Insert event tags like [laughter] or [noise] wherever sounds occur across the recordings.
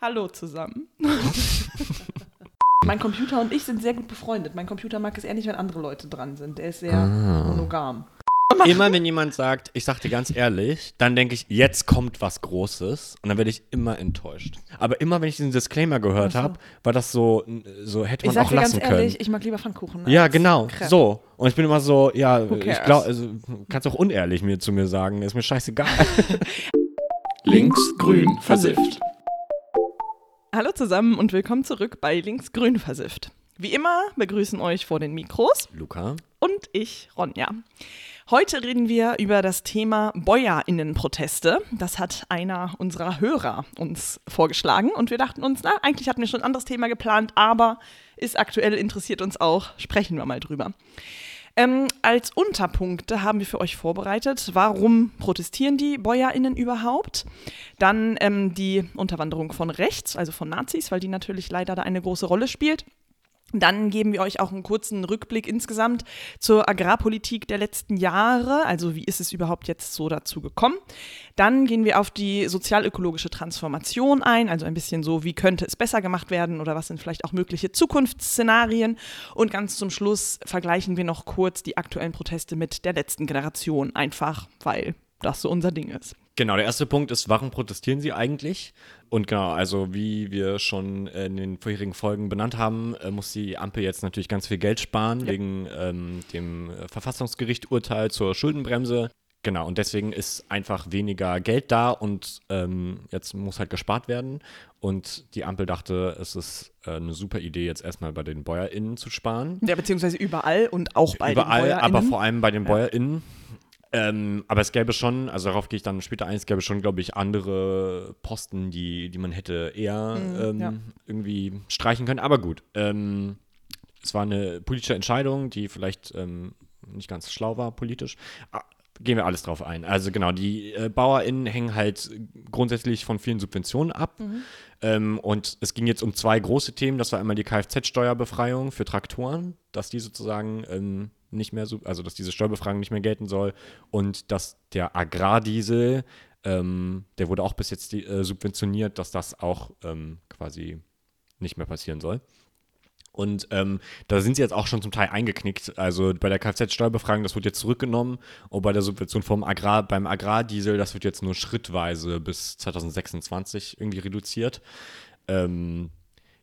Hallo zusammen. [laughs] mein Computer und ich sind sehr gut befreundet. Mein Computer mag es eher nicht, wenn andere Leute dran sind. Der ist sehr Ah. monogam. Immer wenn jemand sagt, ich sag dir ganz ehrlich, dann denke ich, jetzt kommt was Großes und dann werde ich immer enttäuscht. Aber immer wenn ich diesen Disclaimer gehört habe, war das so, so hätte Ich man sag auch dir ganz lassen ehrlich, können. ich mag lieber Pfannkuchen. Ja, als genau, Crepe. so. Und ich bin immer so, ja, ich glaube, also, kannst auch unehrlich mir zu mir sagen, ist mir scheißegal. [laughs] Links, grün, versifft. Hallo zusammen und willkommen zurück bei Linksgrün versifft. Wie immer begrüßen euch vor den Mikros Luca? und ich, Ronja. Heute reden wir über das Thema Bäuerinnenproteste. Das hat einer unserer Hörer uns vorgeschlagen und wir dachten uns, na, eigentlich hatten wir schon ein anderes Thema geplant, aber ist aktuell, interessiert uns auch, sprechen wir mal drüber. Ähm, als Unterpunkte haben wir für euch vorbereitet, warum protestieren die BäuerInnen überhaupt? Dann ähm, die Unterwanderung von rechts, also von Nazis, weil die natürlich leider da eine große Rolle spielt. Dann geben wir euch auch einen kurzen Rückblick insgesamt zur Agrarpolitik der letzten Jahre. Also wie ist es überhaupt jetzt so dazu gekommen? Dann gehen wir auf die sozialökologische Transformation ein, also ein bisschen so, wie könnte es besser gemacht werden oder was sind vielleicht auch mögliche Zukunftsszenarien. Und ganz zum Schluss vergleichen wir noch kurz die aktuellen Proteste mit der letzten Generation, einfach weil das so unser Ding ist. Genau, der erste Punkt ist, warum protestieren sie eigentlich? Und genau, also wie wir schon in den vorherigen Folgen benannt haben, äh, muss die Ampel jetzt natürlich ganz viel Geld sparen Ja. wegen ähm, dem äh, Verfassungsgericht-Urteil zur Schuldenbremse. Genau, und deswegen ist einfach weniger Geld da und ähm, jetzt muss halt gespart werden. Und die Ampel dachte, es ist äh, eine super Idee, jetzt erstmal bei den BäuerInnen zu sparen. Ja, beziehungsweise überall und auch bei Überall, den aber BäuerInnen. vor allem bei den Ja. Ähm, aber es gäbe schon, also darauf gehe ich dann später ein, es gäbe schon, glaube ich, andere Posten, die, die man hätte eher ähm, Mhm, ja. irgendwie streichen können. Aber gut, ähm, es war eine politische Entscheidung, die vielleicht ähm, nicht ganz schlau war politisch. Ah, Gehen wir alles drauf ein. Also genau, die äh, BauerInnen hängen halt grundsätzlich von vielen Subventionen ab. Ähm, und es ging jetzt um zwei große Themen. Das war einmal die Kfz-Steuerbefreiung für Traktoren, dass die sozusagen ähm, nicht mehr, so, also dass diese Steuerbefreiung nicht mehr gelten soll. Und dass der Agrardiesel, ähm, der wurde auch bis jetzt die, äh, subventioniert, dass das auch ähm, quasi nicht mehr passieren soll. Und ähm, da sind sie jetzt auch schon zum Teil eingeknickt. Also bei der Kfz-Steuerbefreiung, das wird jetzt zurückgenommen. Und bei der Subvention vom Agrar, beim Agrardiesel, das wird jetzt nur schrittweise bis 2026 irgendwie reduziert. Ähm,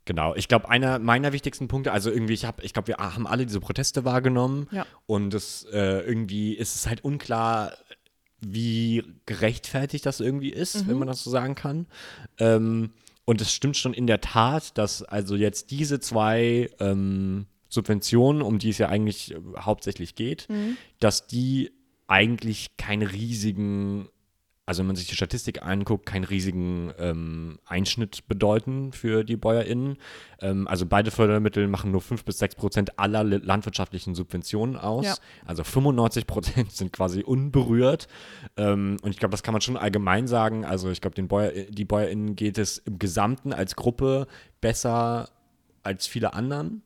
genau, ich glaube, einer meiner wichtigsten Punkte, also irgendwie, ich habe, ich glaube, wir haben alle diese Proteste wahrgenommen. Ja. Und es äh, irgendwie ist es halt unklar, wie gerechtfertigt das irgendwie ist, wenn man das so sagen kann. Ähm, und es stimmt schon in der Tat, dass also jetzt diese zwei ähm, Subventionen, um die es ja eigentlich äh, hauptsächlich geht, dass die eigentlich keine riesigen, also wenn man sich die Statistik anguckt, keinen riesigen ähm, Einschnitt bedeuten für die BäuerInnen. Ähm, also beide Fördermittel machen nur 5 bis 6 Prozent aller li- landwirtschaftlichen Subventionen aus. Ja. Also 95 Prozent [laughs] sind quasi unberührt. Ähm, und ich glaube, das kann man schon allgemein sagen. Also ich glaube, den Bäuer, die BäuerInnen geht es im Gesamten als Gruppe besser als viele anderen.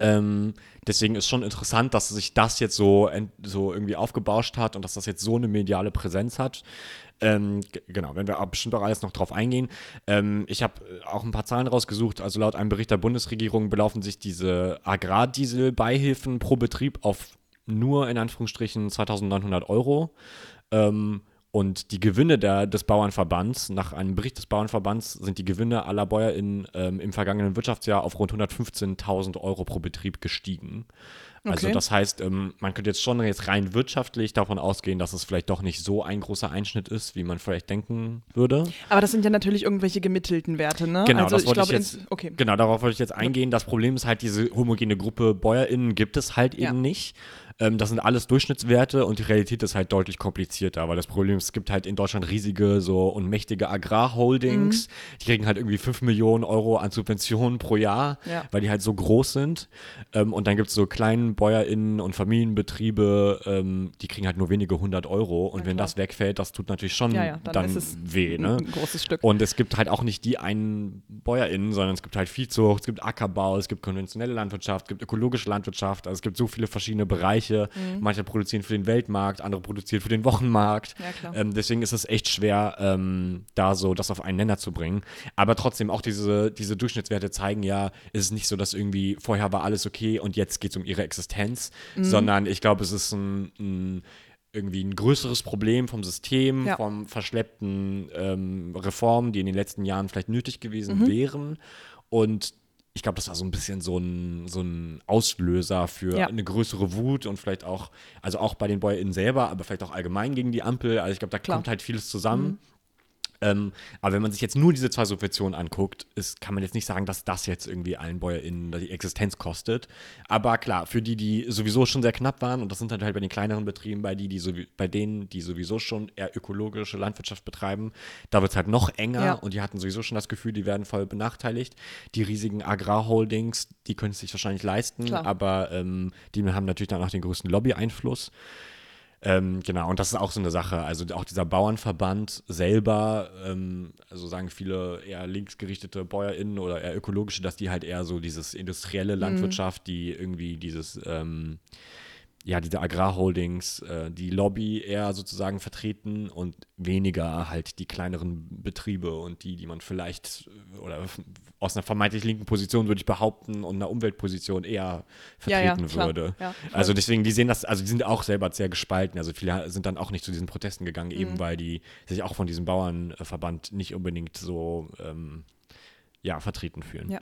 Ähm, deswegen ist schon interessant, dass sich das jetzt so, so irgendwie aufgebauscht hat und dass das jetzt so eine mediale Präsenz hat. Ähm, genau, wenn wir bestimmt auch alles noch drauf eingehen. Ähm, ich habe äh, auch ein paar Zahlen rausgesucht. Also laut einem Bericht der Bundesregierung belaufen sich diese Agrardieselbeihilfen pro Betrieb auf nur in Anführungsstrichen 2900 Euro. Ähm, und die Gewinne der, des Bauernverbands, nach einem Bericht des Bauernverbands, sind die Gewinne aller BäuerInnen ähm, im vergangenen Wirtschaftsjahr auf rund 115.000 Euro pro Betrieb gestiegen. Also Okay. das heißt, ähm, man könnte jetzt schon jetzt rein wirtschaftlich davon ausgehen, dass es vielleicht doch nicht so ein großer Einschnitt ist, wie man vielleicht denken würde. Aber das sind ja natürlich irgendwelche gemittelten Werte, ne? Genau, also das wollte ich glaube, jetzt. ins- okay. Genau, darauf wollte ich jetzt eingehen. Das Problem ist halt, diese homogene Gruppe BäuerInnen gibt es halt Ja. eben nicht. Ähm, das sind alles Durchschnittswerte und die Realität ist halt deutlich komplizierter, weil das Problem ist, es gibt halt in Deutschland riesige so und mächtige Agrarholdings, Mhm. die kriegen halt irgendwie 5 Millionen Euro an Subventionen pro Jahr, Ja. weil die halt so groß sind. Ähm, und dann gibt es so kleinen BäuerInnen und Familienbetriebe, ähm, die kriegen halt nur wenige hundert Euro. Und wenn klar. das wegfällt, das tut natürlich schon Ja, ja, dann dann weh, ne? Ein großes Stück. Und es gibt halt auch nicht die einen BäuerInnen, sondern es gibt halt Viehzucht, es gibt Ackerbau, es gibt konventionelle Landwirtschaft, es gibt ökologische Landwirtschaft, also es gibt so viele verschiedene Bereiche, Bereiche. Manche produzieren für den Weltmarkt, andere produzieren für den Wochenmarkt. Ja. Ähm, deswegen ist es echt schwer, ähm, da so das auf einen Nenner zu bringen. Aber trotzdem, auch diese, diese Durchschnittswerte zeigen ja, ist es nicht so, dass irgendwie vorher war alles okay und jetzt geht es um ihre Existenz, Mhm. sondern ich glaube, es ist ein, ein irgendwie ein größeres Problem vom System, Ja. vom verschleppten ähm, Reformen, die in den letzten Jahren vielleicht nötig gewesen Mhm. wären. Und ich glaube, das war so ein bisschen so ein, so ein Auslöser für Ja. eine größere Wut und vielleicht auch, also auch bei den BäuerInnen selber, aber vielleicht auch allgemein gegen die Ampel. Also ich glaube, da Klar. kommt halt vieles zusammen. Ähm, aber wenn man sich jetzt nur diese zwei Subventionen anguckt, ist, kann man jetzt nicht sagen, dass das jetzt irgendwie allen BäuerInnen die Existenz kostet. Aber klar, für die, die sowieso schon sehr knapp waren, und das sind halt, halt bei den kleineren Betrieben, bei, die, die sowie- bei denen, die sowieso schon eher ökologische Landwirtschaft betreiben, da wird es halt noch enger Ja. und die hatten sowieso schon das Gefühl, die werden voll benachteiligt. Die riesigen Agrarholdings, die können es sich wahrscheinlich leisten, Klar. aber ähm, die haben natürlich dann auch den größten Lobby-Einfluss. Ähm, genau, und das ist auch so eine Sache. Also auch dieser Bauernverband selber, ähm, also sagen viele eher linksgerichtete BäuerInnen oder eher ökologische, dass die halt eher so dieses industrielle Landwirtschaft, die irgendwie dieses, ähm, ja, diese Agrarholdings, äh, die Lobby eher sozusagen vertreten und weniger halt die kleineren Betriebe und die, die man vielleicht äh, oder aus einer vermeintlich linken Position würde ich behaupten und einer Umweltposition eher Ja, ja, vertreten klar. würde. Ja, also deswegen, die sehen das, also die sind auch selber sehr gespalten. Also viele sind dann auch nicht zu diesen Protesten gegangen, Mhm. eben weil die sich auch von diesem Bauernverband nicht unbedingt so ähm, ja, vertreten fühlen. Ja,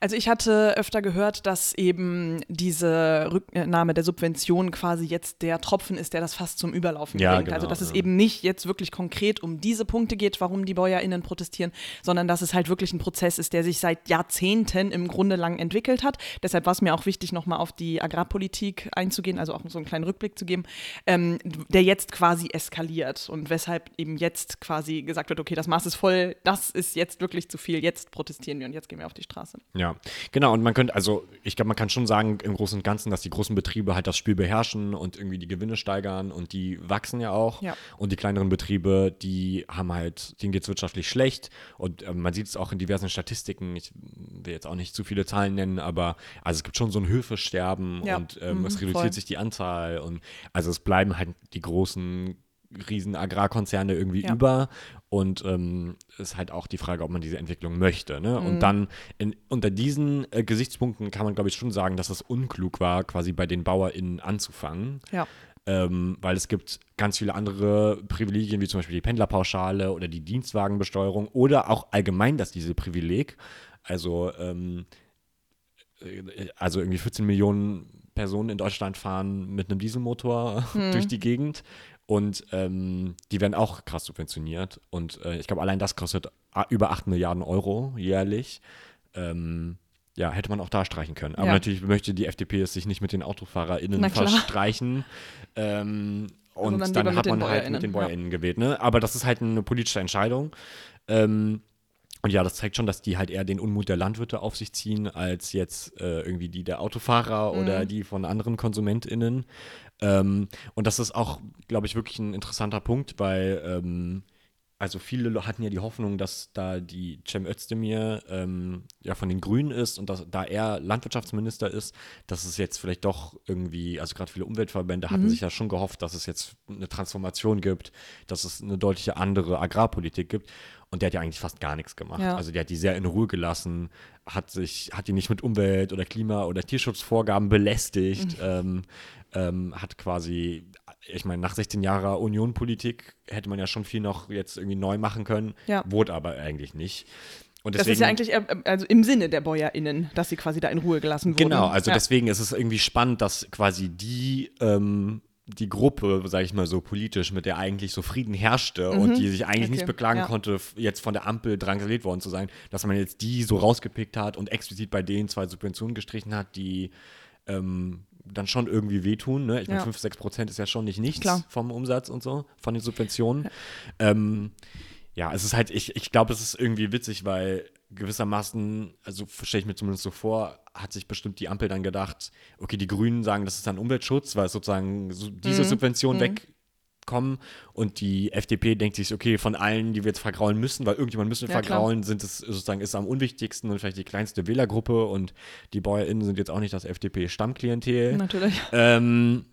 also ich hatte öfter gehört, dass eben diese Rücknahme der Subvention quasi jetzt der Tropfen ist, der das fast zum Überlaufen Ja, bringt. genau, also dass es ja. eben nicht jetzt wirklich konkret um diese Punkte geht, warum die BäuerInnen protestieren, sondern dass es halt wirklich ein Prozess ist, der sich seit Jahrzehnten im Grunde lang entwickelt hat. Deshalb war es mir auch wichtig, nochmal auf die Agrarpolitik einzugehen, also auch so einen kleinen Rückblick zu geben, ähm, der jetzt quasi eskaliert und weshalb eben jetzt quasi gesagt wird, okay, das Maß ist voll, das ist jetzt wirklich zu viel, jetzt protestieren wir und jetzt gehen wir auf die Straße. Ja, genau. Und man könnte, also ich glaube, man kann schon sagen im Großen und Ganzen, dass die großen Betriebe halt das Spiel beherrschen und irgendwie die Gewinne steigern und die wachsen ja auch. Ja. Und die kleineren Betriebe, die haben halt, denen geht es wirtschaftlich schlecht. Und ähm, man sieht es auch in diversen Statistiken. Ich will jetzt auch nicht zu viele Zahlen nennen, aber also es gibt schon so ein Höfesterben Ja. und ähm, Mhm, es reduziert voll. sich die Anzahl. Und also es bleiben halt die großen riesen Agrarkonzerne irgendwie Ja. über und ähm, ist halt auch die Frage, ob man diese Entwicklung möchte. Ne? Und dann in, unter diesen äh, Gesichtspunkten kann man, glaube ich, schon sagen, dass es unklug war, quasi bei den BauerInnen anzufangen. Ja. Ähm, weil es gibt ganz viele andere Privilegien, wie zum Beispiel die Pendlerpauschale oder die Dienstwagenbesteuerung oder auch allgemein das diese Privileg. Also, ähm, äh, also irgendwie 14 Millionen Personen in Deutschland fahren mit einem Dieselmotor [laughs] durch die Gegend und ähm, die werden auch krass subventioniert. Und äh, ich glaube, allein das kostet a- über 8 Milliarden Euro jährlich. Ähm, ja, hätte man auch da streichen können. Aber Ja. natürlich möchte die FDP es sich nicht mit den AutofahrerInnen verstreichen. Ähm, und dann hat man halt mit BäuerInnen, den ja. BäuerInnen gewählt. Ne? Aber das ist halt eine politische Entscheidung. Ähm, und ja, das zeigt schon, dass die halt eher den Unmut der Landwirte auf sich ziehen, als jetzt äh, irgendwie die der Autofahrer Mhm. oder die von anderen KonsumentInnen. Ähm, und das ist auch, glaube ich, wirklich ein interessanter Punkt, weil ähm, also viele hatten ja die Hoffnung, dass da die Cem Özdemir ähm, ja von den Grünen ist und dass, da er Landwirtschaftsminister ist, dass es jetzt vielleicht doch irgendwie, also gerade viele Umweltverbände hatten Mhm. sich ja schon gehofft, dass es jetzt eine Transformation gibt, dass es eine deutliche andere Agrarpolitik gibt. Und der hat ja eigentlich fast gar nichts gemacht. Ja. Also der hat die sehr in Ruhe gelassen, hat sich, hat die nicht mit Umwelt- oder Klima- oder Tierschutzvorgaben belästigt, Mhm. ähm, ähm, hat quasi, ich meine, nach 16 Jahren Unionpolitik hätte man ja schon viel noch jetzt irgendwie neu machen können, Ja. wurde aber eigentlich nicht. Und Das ist ja eigentlich äh, also im Sinne der BäuerInnen, dass sie quasi da in Ruhe gelassen wurden. Genau, also ja. deswegen ist es irgendwie spannend, dass quasi die, ähm, die Gruppe, sage ich mal so politisch, mit der eigentlich so Frieden herrschte und die sich eigentlich Mhm. Okay, nicht beklagen ja. konnte, jetzt von der Ampel drangsaliert worden zu sein, dass man jetzt die so rausgepickt hat und explizit bei denen zwei Subventionen gestrichen hat, die ähm, dann schon irgendwie wehtun. Ne? Ich meine, Ja. 5, 6 Prozent ist ja schon nicht nichts Klar. vom Umsatz und so, von den Subventionen. Ähm, ja, es ist halt, ich, ich glaube, es ist irgendwie witzig, weil gewissermaßen, also stelle ich mir zumindest so vor, hat sich bestimmt die Ampel dann gedacht, okay, die Grünen sagen, das ist dann Umweltschutz, weil sozusagen so diese Subventionen wegkommen und die FDP denkt sich, okay, von allen, die wir jetzt vergraulen müssen, weil irgendjemand müssen wir Ja, klar. vergraulen, sind es sozusagen ist am unwichtigsten und vielleicht die kleinste Wählergruppe und die BäuerInnen sind jetzt auch nicht das FDP-Stammklientel. Natürlich. Ähm,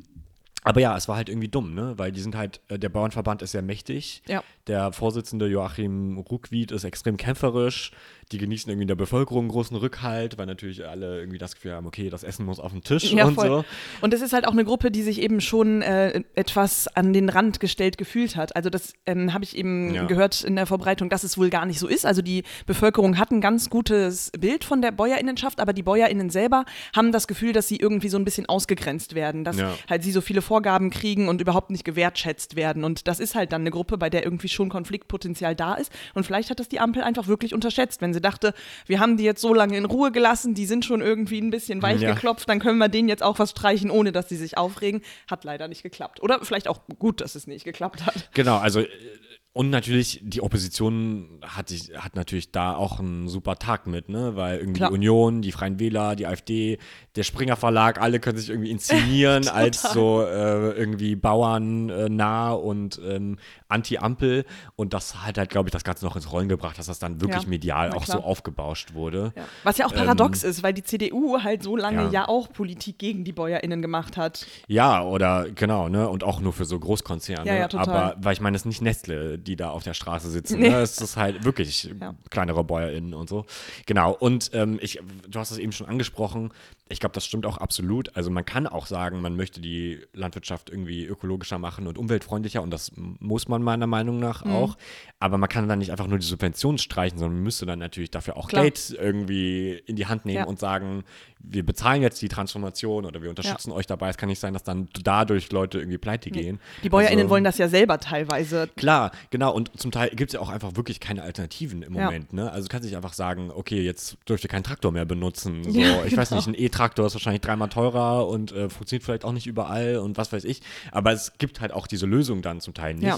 Aber ja, es war halt irgendwie dumm, ne? Weil die sind halt, äh, der Bauernverband ist sehr mächtig. Ja. Der Vorsitzende Joachim Ruckwied ist extrem kämpferisch. Die genießen irgendwie in der Bevölkerung großen Rückhalt, weil natürlich alle irgendwie das Gefühl haben, okay, das Essen muss auf den Tisch Ja, und voll. so. Und es ist halt auch eine Gruppe, die sich eben schon äh, etwas an den Rand gestellt gefühlt hat. Also das ähm, habe ich eben Ja. gehört in der Vorbereitung, dass es wohl gar nicht so ist. Also die Bevölkerung hat ein ganz gutes Bild von der Bäuerinnenschaft, aber die Bäuerinnen selber haben das Gefühl, dass sie irgendwie so ein bisschen ausgegrenzt werden, dass halt sie so viele Vorgaben kriegen und überhaupt nicht gewertschätzt werden. Und das ist halt dann eine Gruppe, bei der irgendwie schon Konfliktpotenzial da ist. Und vielleicht hat das die Ampel einfach wirklich unterschätzt, wenn sie dachte, wir haben die jetzt so lange in Ruhe gelassen, die sind schon irgendwie ein bisschen weich Ja. geklopft, dann können wir denen jetzt auch was streichen, ohne dass sie sich aufregen. Hat leider nicht geklappt. Oder vielleicht auch gut, dass es nicht geklappt hat. Genau, also äh, und natürlich, die Opposition hat, sich, hat natürlich da auch einen super Tag mit, ne? Weil irgendwie Klar. die Union, die Freien Wähler, die AfD, der Springer Verlag, alle können sich irgendwie inszenieren [laughs] als so äh, irgendwie Bauern äh, und ähm, Anti-Ampel. Und das hat halt, glaube ich, das Ganze noch ins Rollen gebracht, dass das dann wirklich Ja, medial auch so aufgebauscht wurde. Ja. Was ja auch paradox ist, weil die CDU halt so lange Ja. ja. auch Politik gegen die BäuerInnen gemacht hat. Ja, oder genau, ne? Und auch nur für so Großkonzerne. Ja, ja, total. Aber weil ich meine, es ist nicht Nestle, die da auf der Straße sitzen. Nee. Ne? Es ist halt wirklich Ja. kleinere BäuerInnen und so. Genau. Und ähm, ich, du hast es eben schon angesprochen. Ich glaube, das stimmt auch absolut. Also man kann auch sagen, man möchte die Landwirtschaft irgendwie ökologischer machen und umweltfreundlicher und das muss man meiner Meinung nach Mhm. auch. Aber man kann dann nicht einfach nur die Subventionen streichen, sondern man müsste dann natürlich dafür auch Klar. Geld irgendwie in die Hand nehmen Ja. und sagen, wir bezahlen jetzt die Transformation oder wir unterstützen euch dabei. Es kann nicht sein, dass dann dadurch Leute irgendwie pleite gehen. Die BäuerInnen Also- wollen das ja selber teilweise. Klar, genau. Und zum Teil gibt es ja auch einfach wirklich keine Alternativen im Ja. Moment. Ne? Also du kannst nicht einfach sagen, okay, jetzt dürft ihr keinen Traktor mehr benutzen. So, Ja, ich weiß genau. nicht, ein E-Traktor ist wahrscheinlich dreimal teurer und äh, funktioniert vielleicht auch nicht überall und was weiß ich. Aber es gibt halt auch diese Lösung dann zum Teil nicht. Ja.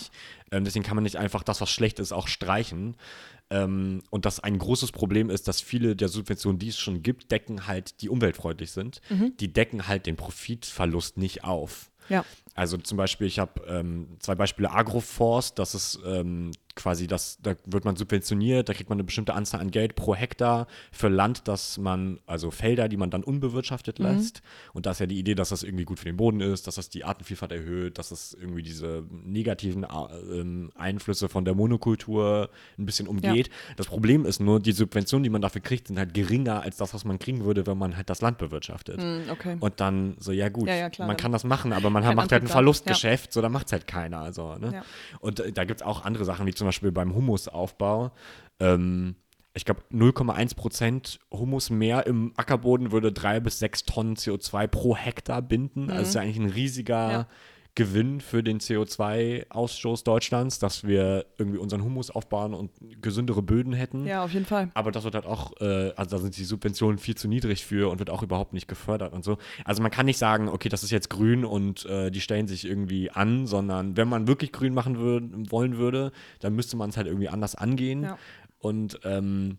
Ähm, deswegen kann man nicht einfach das, was schlecht ist, auch streichen. Ähm, und das ein großes Problem ist, dass viele der Subventionen, die es schon gibt, decken halt, die umweltfreundlich sind, Mhm. die decken halt den Profitverlust nicht auf. Ja. Also zum Beispiel, ich habe ähm, zwei Beispiele Agroforst, das ist ähm, quasi das, da wird man subventioniert, da kriegt man eine bestimmte Anzahl an Geld pro Hektar für Land, das man, also Felder, die man dann unbewirtschaftet lässt. Und da ist ja die Idee, dass das irgendwie gut für den Boden ist, dass das die Artenvielfalt erhöht, dass es irgendwie diese negativen äh, ähm, Einflüsse von der Monokultur ein bisschen umgeht. Das Problem ist nur, die Subventionen, die man dafür kriegt, sind halt geringer als das, was man kriegen würde, wenn man halt das Land bewirtschaftet. Hm, okay. Und dann so, ja gut, Ja, ja, klar, man kann das machen, aber man macht halt ein Antrieb. Verlustgeschäft, so da macht es halt keiner. Also, ne? Ja. Und äh, da gibt es auch andere Sachen, wie zum Beispiel beim Humusaufbau. Ähm, ich glaube, 0,1 Prozent Humus mehr im Ackerboden würde drei bis sechs Tonnen CO2 pro Hektar binden. Also ist ja eigentlich ein riesiger Mhm. Ja. Gewinn für den CO2-Ausstoß Deutschlands, dass wir irgendwie unseren Humus aufbauen und gesündere Böden hätten. Ja, auf jeden Fall. Aber das wird halt auch, äh, also da sind die Subventionen viel zu niedrig für und wird auch überhaupt nicht gefördert und so. Also man kann nicht sagen, okay, das ist jetzt grün und äh, die stellen sich irgendwie an, sondern wenn man wirklich grün machen würd, wollen würde, dann müsste man es halt irgendwie anders angehen. Ja. Und ähm,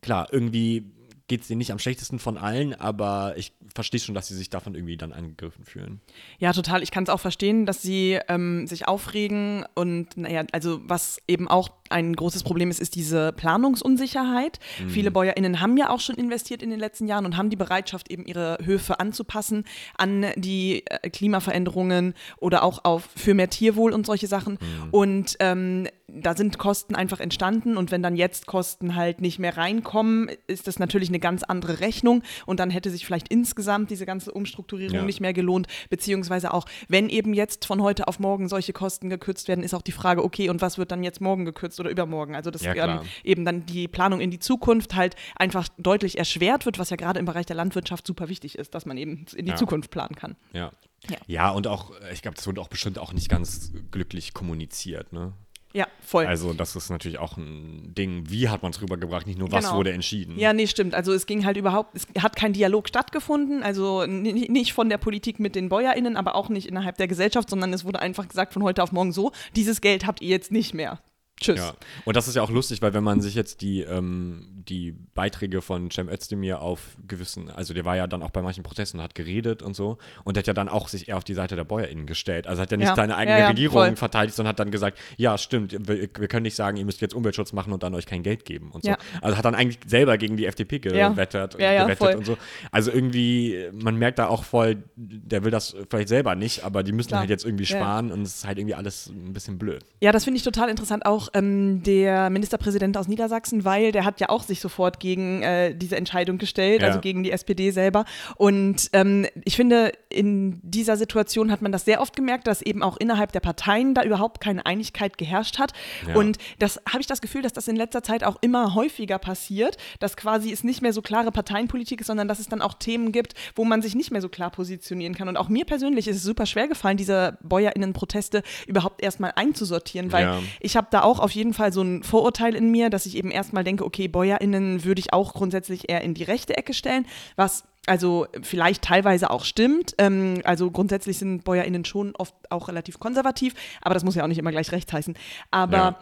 klar, irgendwie geht es denen nicht am schlechtesten von allen, aber ich verstehe schon, dass sie sich davon irgendwie dann angegriffen fühlen. Ja, total. Ich kann es auch verstehen, dass sie ähm, sich aufregen und naja, also was eben auch ein großes Problem ist, ist diese Planungsunsicherheit. Viele BäuerInnen haben ja auch schon investiert in den letzten Jahren und haben die Bereitschaft, eben ihre Höfe anzupassen an die äh, Klimaveränderungen oder auch auf für mehr Tierwohl und solche Sachen. Und ähm, da sind Kosten einfach entstanden und wenn dann jetzt Kosten halt nicht mehr reinkommen, ist das natürlich eine ganz andere Rechnung und dann hätte sich vielleicht insgesamt diese ganze Umstrukturierung Ja. nicht mehr gelohnt, beziehungsweise auch, wenn eben jetzt von heute auf morgen solche Kosten gekürzt werden, ist auch die Frage, okay, und was wird dann jetzt morgen gekürzt oder übermorgen? Also, dass Ja, ähm, eben dann die Planung in die Zukunft halt einfach deutlich erschwert wird, was ja gerade im Bereich der Landwirtschaft super wichtig ist, dass man eben in die Ja. Zukunft planen kann. Ja. Ja. Ja, und auch, äh, ich glaube, das wurde auch bestimmt auch nicht ganz glücklich kommuniziert, ne? Ja, voll. Also, das ist natürlich auch ein Ding. Wie hat man es rübergebracht? Nicht nur, was Genau. wurde entschieden. Ja, nee, stimmt. Also es ging halt überhaupt, es hat kein Dialog stattgefunden, also nicht von der Politik mit den BäuerInnen, aber auch nicht innerhalb der Gesellschaft, sondern es wurde einfach gesagt von heute auf morgen so, dieses Geld habt ihr jetzt nicht mehr. Tschüss. Ja, und das ist ja auch lustig, weil wenn man sich jetzt die, ähm, die Beiträge von Cem Özdemir auf gewissen, also der war ja dann auch bei manchen Protesten, hat geredet und so und hat ja dann auch sich eher auf die Seite der BäuerInnen gestellt. Also hat er nicht Ja. seine eigene Ja, ja, Regierung voll. verteidigt, sondern hat dann gesagt, ja, stimmt, wir, wir können nicht sagen, ihr müsst jetzt Umweltschutz machen und dann euch kein Geld geben und so. Ja. Also hat dann eigentlich selber gegen die FDP Ja. gewettert, Ja, ja, gewettet und so. Also irgendwie, man merkt da auch voll, der will das vielleicht selber nicht, aber die müssen Klar. halt jetzt irgendwie Ja, ja. sparen und es ist halt irgendwie alles ein bisschen blöd. Ja, das finde ich total interessant. Auch ähm, der Ministerpräsident aus Niedersachsen, weil der hat ja auch sich sofort gegen äh, diese Entscheidung gestellt, Ja. also gegen die SPD selber. Und ähm, ich finde, in dieser Situation hat man das sehr oft gemerkt, dass eben auch innerhalb der Parteien da überhaupt keine Einigkeit geherrscht hat. Ja. Und das habe ich das Gefühl, dass das in letzter Zeit auch immer häufiger passiert, dass quasi es nicht mehr so klare Parteienpolitik ist, sondern dass es dann auch Themen gibt, wo man sich nicht mehr so klar positionieren kann. Und auch mir persönlich ist es super schwer gefallen, diese BäuerInnen-Proteste überhaupt erstmal einzusortieren, weil Ja. ich habe da auch auf jeden Fall so ein Vorurteil in mir, dass ich eben erstmal denke, okay, BäuerInnen würde ich auch grundsätzlich eher in die rechte Ecke stellen, was also vielleicht teilweise auch stimmt. Ähm, also grundsätzlich sind BäuerInnen schon oft auch relativ konservativ, aber das muss ja auch nicht immer gleich rechts heißen. Aber Ja.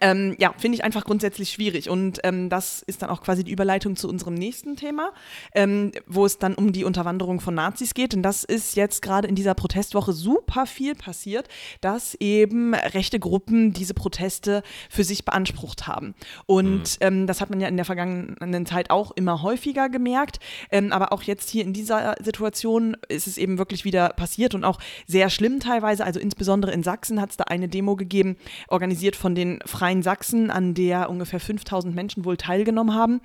Ähm, ja, finde ich einfach grundsätzlich schwierig. Und ähm, das ist dann auch quasi die Überleitung zu unserem nächsten Thema, ähm, wo es dann um die Unterwanderung von Nazis geht. Und das ist jetzt gerade in dieser Protestwoche super viel passiert, dass eben rechte Gruppen diese Proteste für sich beansprucht haben. Und ähm, das hat man ja in der vergangenen Zeit auch immer häufiger gemerkt. Ähm, aber auch jetzt hier in dieser Situation ist es eben wirklich wieder passiert und auch sehr schlimm teilweise. Also insbesondere in Sachsen hat es da eine Demo gegeben, organisiert von den Freien Sachsen, an der ungefähr 5000 Menschen wohl teilgenommen haben.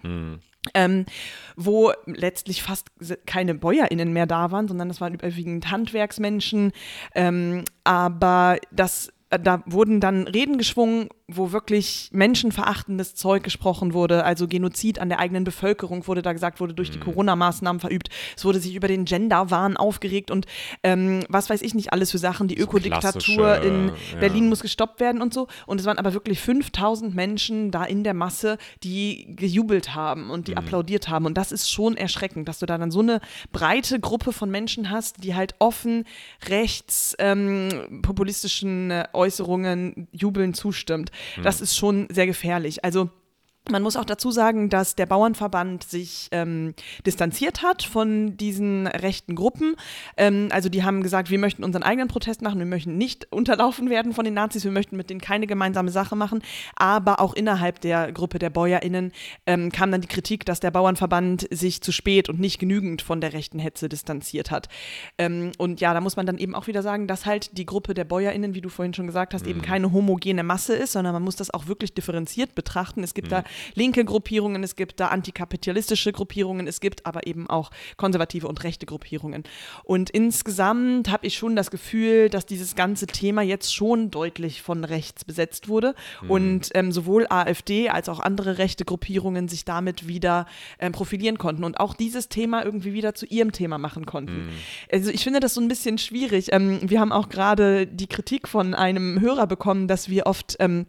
Ähm, wo letztlich fast keine BäuerInnen mehr da waren, sondern das waren überwiegend Handwerksmenschen. Ähm, aber das, äh, da wurden dann Reden geschwungen, wo wirklich menschenverachtendes Zeug gesprochen wurde, also Genozid an der eigenen Bevölkerung wurde da gesagt, wurde durch die Corona-Maßnahmen verübt. Es wurde sich über den Gender-Wahn aufgeregt und ähm, was weiß ich nicht alles für Sachen. Die Ökodiktatur in ja. Berlin muss gestoppt werden und so. Und es waren aber wirklich 5000 Menschen da in der Masse, die gejubelt haben und die Mhm. applaudiert haben. Und das ist schon erschreckend, dass du da dann so eine breite Gruppe von Menschen hast, die halt offen rechts ähm, populistischen äh, Äußerungen jubeln zustimmt. Das ist schon sehr gefährlich. Also man muss auch dazu sagen, dass der Bauernverband sich ähm, distanziert hat von diesen rechten Gruppen. Ähm, also die haben gesagt, wir möchten unseren eigenen Protest machen, wir möchten nicht unterlaufen werden von den Nazis, wir möchten mit denen keine gemeinsame Sache machen. Aber auch innerhalb der Gruppe der BäuerInnen ähm, kam dann die Kritik, dass der Bauernverband sich zu spät und nicht genügend von der rechten Hetze distanziert hat. Ähm, und ja, da muss man dann eben auch wieder sagen, dass halt die Gruppe der BäuerInnen, wie du vorhin schon gesagt hast, eben keine homogene Masse ist, sondern man muss das auch wirklich differenziert betrachten. Es gibt da linke Gruppierungen, es gibt da antikapitalistische Gruppierungen, es gibt aber eben auch konservative und rechte Gruppierungen. Und insgesamt habe ich schon das Gefühl, dass dieses ganze Thema jetzt schon deutlich von rechts besetzt wurde und ähm, sowohl AfD als auch andere rechte Gruppierungen sich damit wieder ähm, profilieren konnten und auch dieses Thema irgendwie wieder zu ihrem Thema machen konnten. Also ich finde das so ein bisschen schwierig. Ähm, wir haben auch gerade die Kritik von einem Hörer bekommen, dass wir oft ähm,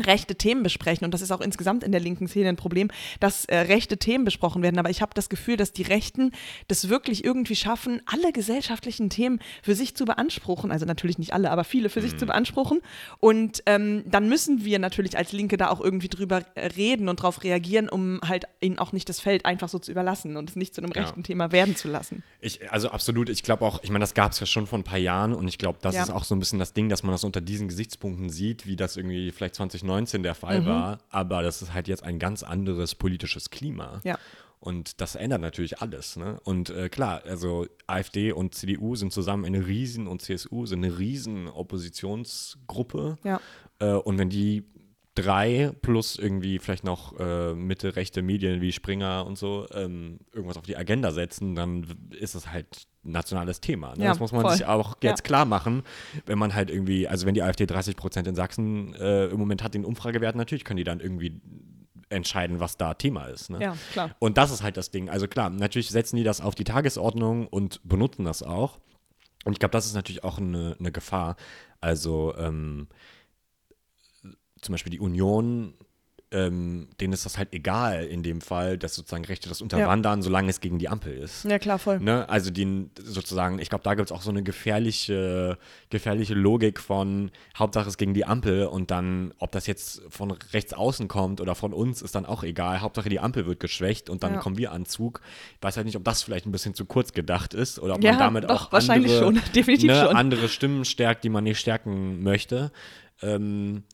rechte Themen besprechen und das ist auch insgesamt in der linken Szene ein Problem, dass äh, rechte Themen besprochen werden. Aber ich habe das Gefühl, dass die Rechten das wirklich irgendwie schaffen, alle gesellschaftlichen Themen für sich zu beanspruchen. Also natürlich nicht alle, aber viele für sich zu beanspruchen. Und ähm, dann müssen wir natürlich als Linke da auch irgendwie drüber äh, reden und darauf reagieren, um halt ihnen auch nicht das Feld einfach so zu überlassen und es nicht zu einem Ja. rechten Thema werden zu lassen. Ich, also absolut, ich glaube auch, ich meine, das gab es ja schon vor ein paar Jahren und ich glaube, das Ja. ist auch so ein bisschen das Ding, dass man das unter diesen Gesichtspunkten sieht, wie das irgendwie vielleicht 2019 der Fall Mhm. war, aber das ist halt jetzt ein ganz anderes politisches Klima. Ja. Und das ändert natürlich alles. Ne? Und äh, klar, also AfD und CDU sind zusammen eine Riesen und CSU sind eine riesen Oppositionsgruppe. Ja. Äh, und wenn die drei plus irgendwie vielleicht noch äh, Mitte-rechte Medien wie Springer und so ähm, irgendwas auf die Agenda setzen, dann ist es halt nationales Thema. Ne? Ja, das muss man voll. sich auch jetzt Ja. klar machen, wenn man halt irgendwie, also wenn die AfD 30 Prozent in Sachsen äh, im Moment hat, den Umfragewerten, natürlich können die dann irgendwie entscheiden, was da Thema ist. Ne? Ja, klar. Und das ist halt das Ding. Also klar, natürlich setzen die das auf die Tagesordnung und benutzen das auch. Und ich glaube, das ist natürlich auch eine, eine Gefahr. Also ähm, zum Beispiel die Union ähm, denen ist das halt egal in dem Fall, dass sozusagen Rechte das unterwandern, solange es gegen die Ampel ist. Ja, klar, voll. Ne? Also die sozusagen, ich glaube, da gibt es auch so eine gefährliche, gefährliche Logik von Hauptsache es gegen die Ampel und dann, ob das jetzt von rechts außen kommt oder von uns, ist dann auch egal. Hauptsache die Ampel wird geschwächt und dann Ja. kommen wir an Zug. Ich weiß halt nicht, ob das vielleicht ein bisschen zu kurz gedacht ist oder ob Ja, man damit doch, auch wahrscheinlich andere, schon. [laughs] Ne, andere Stimmen stärkt, die man nicht stärken möchte. Ähm,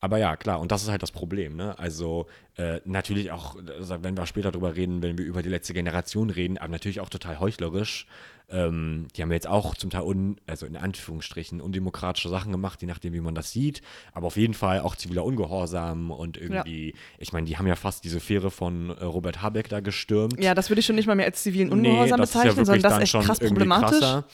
aber ja, klar, und das ist halt das Problem. Ne? Also äh, natürlich auch, also wenn wir später drüber reden, wenn wir über die letzte Generation reden, aber natürlich auch total heuchlerisch. Ähm, die haben jetzt auch zum Teil, un, also in Anführungsstrichen, undemokratische Sachen gemacht, je nachdem, wie man das sieht. Aber auf jeden Fall auch ziviler Ungehorsam und irgendwie, ich meine, die haben ja fast diese Fähre von äh, Robert Habeck da gestürmt. Ja, das würde ich schon nicht mal mehr als zivilen Nee, Ungehorsam ja bezeichnen, wirklich sondern das ist echt krass problematisch. krasser.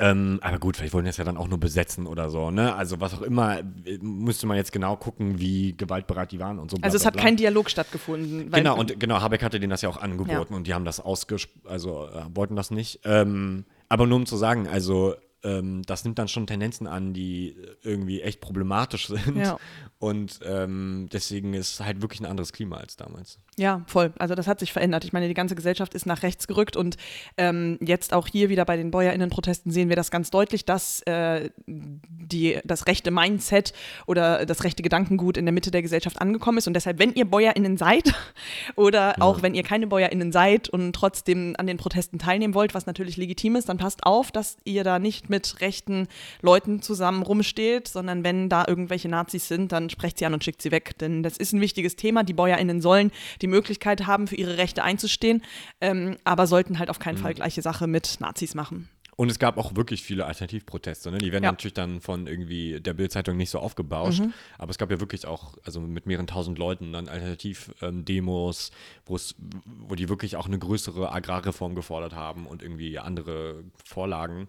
Ähm, aber gut, vielleicht wollen die es ja dann auch nur besetzen oder so, ne? Also was auch immer, äh, müsste man jetzt genau gucken, wie gewaltbereit die waren und so. bla, Also es bla, hat bla. kein Dialog stattgefunden. Genau, und genau, Habeck hatte denen das ja auch angeboten und die haben das ausgesp also äh, wollten das nicht. Ähm, aber nur um zu sagen, also ähm, das nimmt dann schon Tendenzen an, die irgendwie echt problematisch [laughs] sind. Ja. Und ähm, deswegen ist halt wirklich ein anderes Klima als damals. Ja, voll. Also das hat sich verändert. Ich meine, die ganze Gesellschaft ist nach rechts gerückt und ähm, jetzt auch hier wieder bei den BäuerInnen-Protesten sehen wir das ganz deutlich, dass äh, die, das rechte Mindset oder das rechte Gedankengut in der Mitte der Gesellschaft angekommen ist. Und deshalb, wenn ihr BäuerInnen seid [laughs] oder auch wenn ihr keine BäuerInnen seid und trotzdem an den Protesten teilnehmen wollt, was natürlich legitim ist, dann passt auf, dass ihr da nicht mit rechten Leuten zusammen rumsteht, sondern wenn da irgendwelche Nazis sind, dann sprecht sie an und schickt sie weg. Denn das ist ein wichtiges Thema. Die BäuerInnen sollen die Möglichkeit haben, für ihre Rechte einzustehen, ähm, aber sollten halt auf keinen Fall gleiche Sache mit Nazis machen. Und es gab auch wirklich viele Alternativproteste. Ne? Die werden Ja. natürlich dann von irgendwie der Bildzeitung nicht so aufgebauscht. Aber es gab ja wirklich auch, also mit mehreren tausend Leuten dann Alternativ-Demos, es, wo die wirklich auch eine größere Agrarreform gefordert haben und irgendwie andere Vorlagen.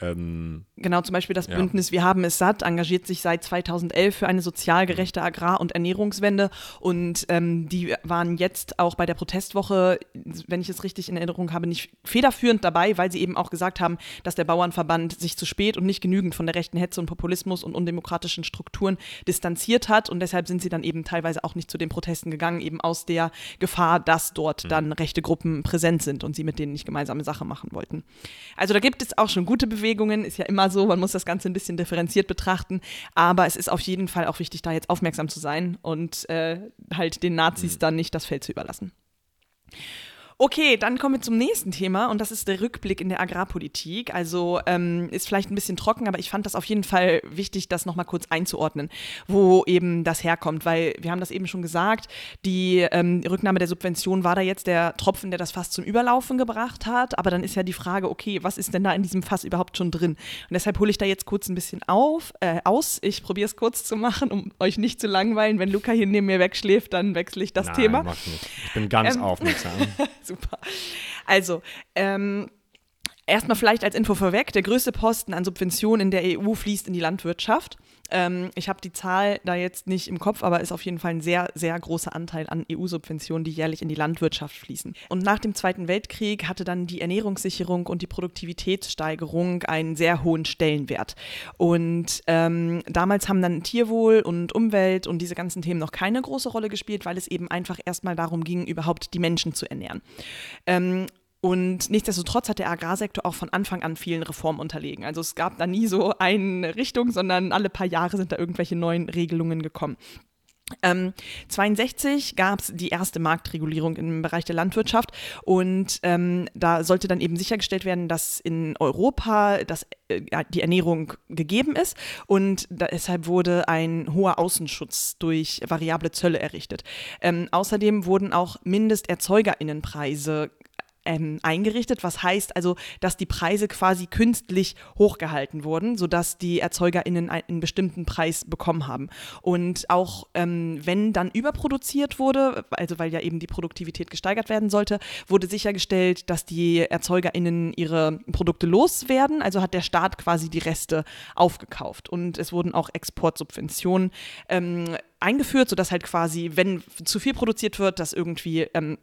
Ähm, Genau, zum Beispiel das Ja. Bündnis Wir haben es satt engagiert sich seit 2011 für eine sozial gerechte Agrar- und Ernährungswende und ähm, die waren jetzt auch bei der Protestwoche, wenn ich es richtig in Erinnerung habe, nicht federführend dabei, weil sie eben auch gesagt haben, dass der Bauernverband sich zu spät und nicht genügend von der rechten Hetze und Populismus und undemokratischen Strukturen distanziert hat und deshalb sind sie dann eben teilweise auch nicht zu den Protesten gegangen, eben aus der Gefahr, dass dort dann rechte Gruppen präsent sind und sie mit denen nicht gemeinsame Sache machen wollten. Also da gibt es auch schon gute Bewegungen, ist ja immer so, man muss das Ganze ein bisschen differenziert betrachten, aber es ist auf jeden Fall auch wichtig, da jetzt aufmerksam zu sein und äh, halt den Nazis dann nicht das Feld zu überlassen. Okay, dann kommen wir zum nächsten Thema und das ist der Rückblick in der Agrarpolitik. Also ähm, ist vielleicht ein bisschen trocken, aber ich fand das auf jeden Fall wichtig, das nochmal kurz einzuordnen, wo eben das herkommt, weil wir haben das eben schon gesagt, die ähm, Rücknahme der Subvention war da jetzt der Tropfen, der das Fass zum Überlaufen gebracht hat, aber dann ist ja die Frage, okay, was ist denn da in diesem Fass überhaupt schon drin? Und deshalb hole ich da jetzt kurz ein bisschen auf, äh, aus. Ich probiere es kurz zu machen, um euch nicht zu langweilen. Wenn Luca hier neben mir wegschläft, dann wechsle ich das nein, Thema. mach nicht. Ich bin ganz Ähm, aufmerksam. [laughs] Super. Also, ähm, erstmal vielleicht als Info vorweg, der größte Posten an Subventionen in der EU fließt in die Landwirtschaft. Ähm, ich habe die Zahl da jetzt nicht im Kopf, aber ist auf jeden Fall ein sehr, sehr großer Anteil an EU-Subventionen, die jährlich in die Landwirtschaft fließen. Und nach dem Zweiten Weltkrieg hatte dann die Ernährungssicherung und die Produktivitätssteigerung einen sehr hohen Stellenwert. Und ähm, damals haben dann Tierwohl und Umwelt und diese ganzen Themen noch keine große Rolle gespielt, weil es eben einfach erstmal darum ging, überhaupt die Menschen zu ernähren. Ähm, und nichtsdestotrotz hat der Agrarsektor auch von Anfang an vielen Reformen unterlegen. Also es gab da nie so eine Richtung, sondern alle paar Jahre sind da irgendwelche neuen Regelungen gekommen. Ähm, 62 gab es die erste Marktregulierung im Bereich der Landwirtschaft und ähm, da sollte dann eben sichergestellt werden, dass in Europa das, äh, die Ernährung gegeben ist und da, deshalb wurde ein hoher Außenschutz durch variable Zölle errichtet. Ähm, außerdem wurden auch MindesterzeugerInnenpreise ähm, eingerichtet, was heißt also, dass die Preise quasi künstlich hochgehalten wurden, sodass die ErzeugerInnen einen bestimmten Preis bekommen haben. Und auch ähm, wenn dann überproduziert wurde, also weil ja eben die Produktivität gesteigert werden sollte, wurde sichergestellt, dass die ErzeugerInnen ihre Produkte loswerden. Also hat der Staat quasi die Reste aufgekauft. Und es wurden auch Exportsubventionen ähm, eingeführt, sodass halt quasi, wenn zu viel produziert wird, dass irgendwie ähm,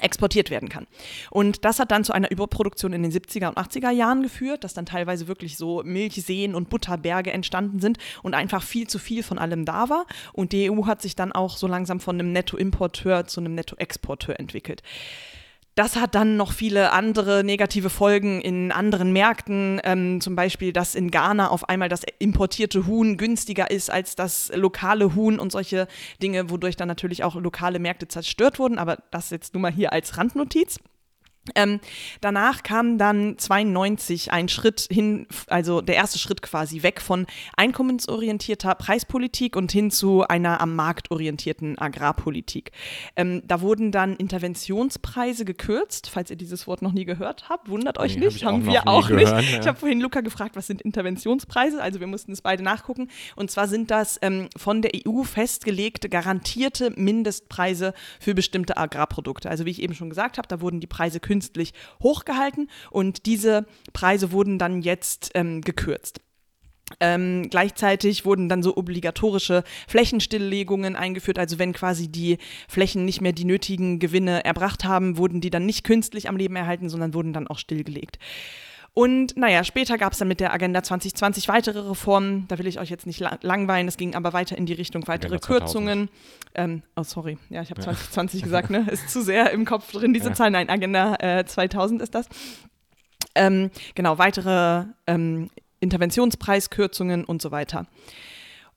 exportiert werden kann. Und das hat dann zu einer Überproduktion in den 70er und 80er Jahren geführt, dass dann teilweise wirklich so Milchseen und Butterberge entstanden sind und einfach viel zu viel von allem da war. Und die EU hat sich dann auch so langsam von einem Nettoimporteur zu einem Nettoexporteur entwickelt. Das hat dann noch viele andere negative Folgen in anderen Märkten, ähm, zum Beispiel, dass in Ghana auf einmal das importierte Huhn günstiger ist als das lokale Huhn und solche Dinge, wodurch dann natürlich auch lokale Märkte zerstört wurden. Aber das jetzt nur mal hier als Randnotiz. Ähm, danach kam dann 92 ein Schritt hin, also der erste Schritt quasi weg von einkommensorientierter Preispolitik und hin zu einer am Markt orientierten Agrarpolitik. Ähm, da wurden dann Interventionspreise gekürzt, falls ihr dieses Wort noch nie gehört habt. Wundert euch Nee, hab nicht, ich auch haben wir auch gehört, nicht. ja. Ich habe vorhin Luca gefragt, was sind Interventionspreise? Also wir mussten es beide nachgucken. Und zwar sind das ähm, von der EU festgelegte, garantierte Mindestpreise für bestimmte Agrarprodukte. Also wie ich eben schon gesagt habe, da wurden die Preise künstlich hochgehalten und diese Preise wurden dann jetzt ähm, gekürzt. Ähm, gleichzeitig wurden dann so obligatorische Flächenstilllegungen eingeführt. Also wenn quasi die Flächen nicht mehr die nötigen Gewinne erbracht haben, wurden die dann nicht künstlich am Leben erhalten, sondern wurden dann auch stillgelegt. Und naja, später gab es dann mit der Agenda 2020 weitere Reformen. Da will ich euch jetzt nicht la langweilen. Es ging aber weiter in die Richtung weitere Agenda 2000. Kürzungen. Ähm, oh, sorry. Ja, ich habe 2020 gesagt, ne? [laughs] Ist zu sehr im Kopf drin, diese Zahl. Nein, Agenda äh, 2000 ist das. Ähm, genau, weitere ähm, Interventionspreiskürzungen und so weiter.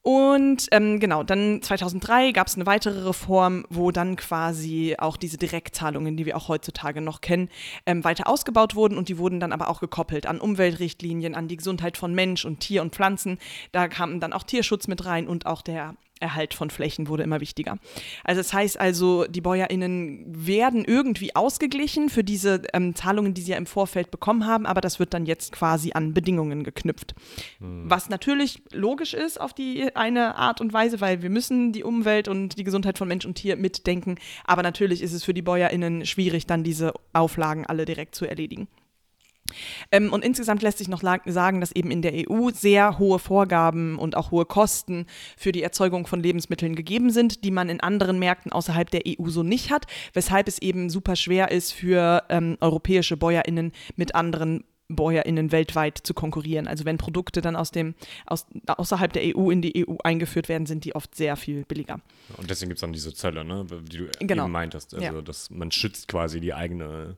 Und ähm, genau, dann 2003 gab es eine weitere Reform, wo dann quasi auch diese Direktzahlungen, die wir auch heutzutage noch kennen, ähm, weiter ausgebaut wurden und die wurden dann aber auch gekoppelt an Umweltrichtlinien, an die Gesundheit von Mensch und Tier und Pflanzen. Da kam dann auch Tierschutz mit rein und auch der Erhalt von Flächen wurde immer wichtiger. Also das heißt also, die BäuerInnen werden irgendwie ausgeglichen für diese ähm, Zahlungen, die sie ja im Vorfeld bekommen haben, aber das wird dann jetzt quasi an Bedingungen geknüpft. Was natürlich logisch ist auf die eine Art und Weise, weil wir müssen die Umwelt und die Gesundheit von Mensch und Tier mitdenken, aber natürlich ist es für die BäuerInnen schwierig, dann diese Auflagen alle direkt zu erledigen. Ähm, und insgesamt lässt sich noch sagen, dass eben in der EU sehr hohe Vorgaben und auch hohe Kosten für die Erzeugung von Lebensmitteln gegeben sind, die man in anderen Märkten außerhalb der EU so nicht hat, weshalb es eben super schwer ist für ähm, europäische BäuerInnen mit anderen BäuerInnen weltweit zu konkurrieren. Also wenn Produkte dann aus dem, aus, außerhalb der EU in die EU eingeführt werden, sind die oft sehr viel billiger. Und deswegen gibt es dann diese Zölle, ne? die du Genau. eben meintest. Also, Ja. dass man schützt quasi die eigene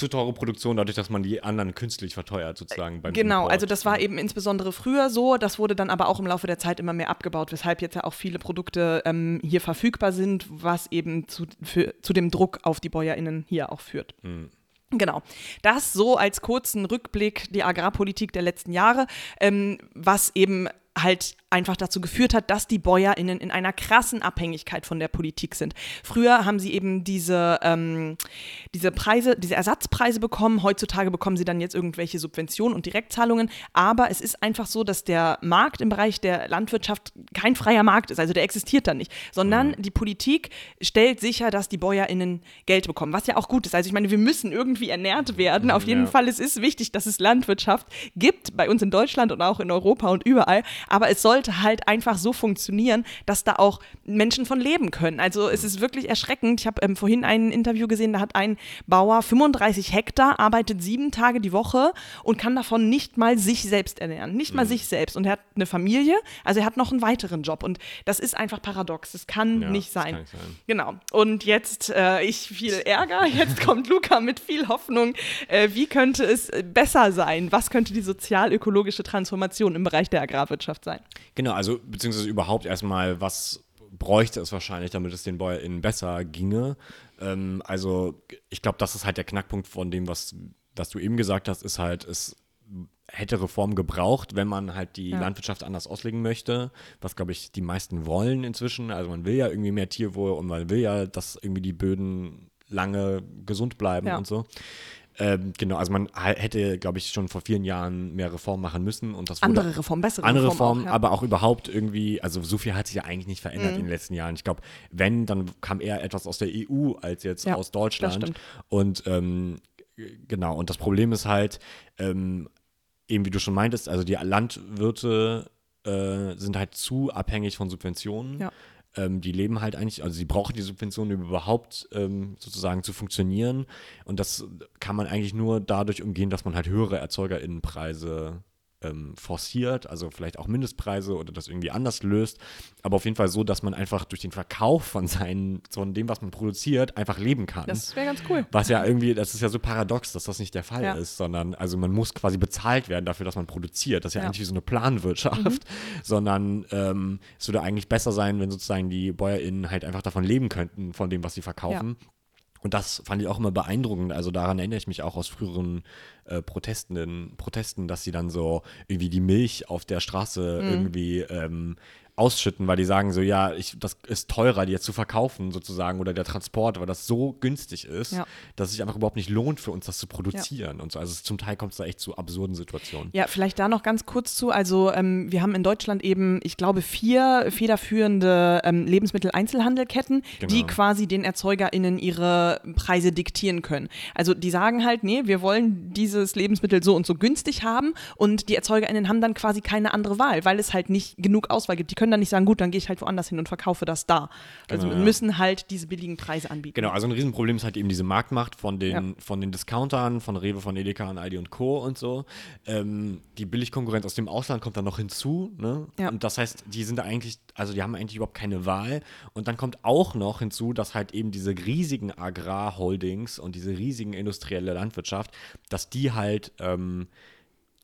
zu teure Produktion, dadurch, dass man die anderen künstlich verteuert, sozusagen beim Genau, Import. also das war eben insbesondere früher so, das wurde dann aber auch im Laufe der Zeit immer mehr abgebaut, weshalb jetzt ja auch viele Produkte ähm, hier verfügbar sind, was eben zu, für, zu dem Druck auf die BäuerInnen hier auch führt. Genau. Das so als kurzen Rückblick die Agrarpolitik der letzten Jahre, ähm, was eben halt einfach dazu geführt hat, dass die BäuerInnen in einer krassen Abhängigkeit von der Politik sind. Früher haben sie eben diese, ähm, diese Preise, diese Ersatzpreise bekommen. Heutzutage bekommen sie dann jetzt irgendwelche Subventionen und Direktzahlungen. Aber es ist einfach so, dass der Markt im Bereich der Landwirtschaft kein freier Markt ist. Also der existiert da nicht. Sondern die Politik stellt sicher, dass die BäuerInnen Geld bekommen. Was ja auch gut ist. Also ich meine, wir müssen irgendwie ernährt werden. Auf jeden Ja. Fall, es ist wichtig, dass es Landwirtschaft gibt, bei uns in Deutschland und auch in Europa und überall. Aber es sollte halt einfach so funktionieren, dass da auch Menschen von leben können. Also es ist wirklich erschreckend. Ich habe ähm, vorhin ein Interview gesehen, da hat ein Bauer 35 Hektar, arbeitet sieben Tage die Woche und kann davon nicht mal sich selbst ernähren. Nicht mal sich selbst. Und er hat eine Familie, also er hat noch einen weiteren Job. Und das ist einfach paradox. Das kann Ja, nicht das sein. kann nicht sein. Genau. Und jetzt äh, ich viel Ärger. Jetzt kommt Luca mit viel Hoffnung. Äh, wie könnte es äh, besser sein? Was könnte die sozial-ökologische Transformation im Bereich der Agrarwirtschaft sein? Genau, also beziehungsweise überhaupt erstmal, was bräuchte es wahrscheinlich, damit es den BäuerInnen besser ginge. Ähm, also ich glaube, das ist halt der Knackpunkt von dem, was, was du eben gesagt hast, ist halt, es hätte Reform gebraucht, wenn man halt die Ja. Landwirtschaft anders auslegen möchte, was glaube ich die meisten wollen inzwischen. Also man will ja irgendwie mehr Tierwohl und man will ja, dass irgendwie die Böden lange gesund bleiben Ja. und so. Ähm, genau, also man hätte, glaube ich, schon vor vielen Jahren mehr Reformen machen müssen und das Andere Reformen, bessere andere Reformen. Reformen, auch, ja. aber auch überhaupt irgendwie, also so viel hat sich ja eigentlich nicht verändert Mhm. in den letzten Jahren. Ich glaube, wenn, dann kam eher etwas aus der EU als jetzt Ja, aus Deutschland. Und ähm, genau, und das Problem ist halt, ähm, eben wie du schon meintest, also die Landwirte äh, sind halt zu abhängig von Subventionen. Ja. Ähm, die leben halt eigentlich, also sie brauchen die Subventionen, überhaupt ähm, sozusagen zu funktionieren. Und das kann man eigentlich nur dadurch umgehen, dass man halt höhere ErzeugerInnenpreise ähm, forciert, also vielleicht auch Mindestpreise oder das irgendwie anders löst, aber auf jeden Fall so, dass man einfach durch den Verkauf von seinen, von dem, was man produziert, einfach leben kann. Das wäre ganz cool. Was ja irgendwie, das ist ja so paradox, dass das nicht der Fall Ja. ist, sondern also man muss quasi bezahlt werden dafür, dass man produziert. Das ist ja, Ja. eigentlich wie so eine Planwirtschaft, sondern ähm, es würde eigentlich besser sein, wenn sozusagen die BäuerInnen halt einfach davon leben könnten, von dem, was sie verkaufen. Und das fand ich auch immer beeindruckend. Also daran erinnere ich mich auch aus früheren äh, Protesten, Protesten, dass sie dann so irgendwie die Milch auf der Straße Mhm. irgendwie ähm, ausschütten, weil die sagen so, ja, ich, das ist teurer, die jetzt zu verkaufen sozusagen oder der Transport, weil das so günstig ist, Ja. dass es sich einfach überhaupt nicht lohnt für uns, das zu produzieren und so. Also es, zum Teil kommt es da echt zu absurden Situationen. Ja, vielleicht da noch ganz kurz zu. Also ähm, wir haben in Deutschland eben, ich glaube, vier federführende ähm, Lebensmitteleinzelhandelketten, die Genau. quasi den ErzeugerInnen ihre Preise diktieren können. Also die sagen halt, nee, wir wollen dieses Lebensmittel so und so günstig haben und die ErzeugerInnen haben dann quasi keine andere Wahl, weil es halt nicht genug Auswahl gibt. Die können dann nicht sagen, gut, dann gehe ich halt woanders hin und verkaufe das da. Also Genau, müssen halt diese billigen Preise anbieten. Genau, also ein Riesenproblem ist halt eben diese Marktmacht von den, Ja. von den Discountern, von Rewe, von Edeka und Aldi und Co. und so. Ähm, die Billigkonkurrenz aus dem Ausland kommt dann noch hinzu. Ne? Ja. Und das heißt, die sind da eigentlich, also die haben eigentlich überhaupt keine Wahl. Und dann kommt auch noch hinzu, dass halt eben diese riesigen Agrarholdings und diese riesigen industrielle Landwirtschaft, dass die halt ähm,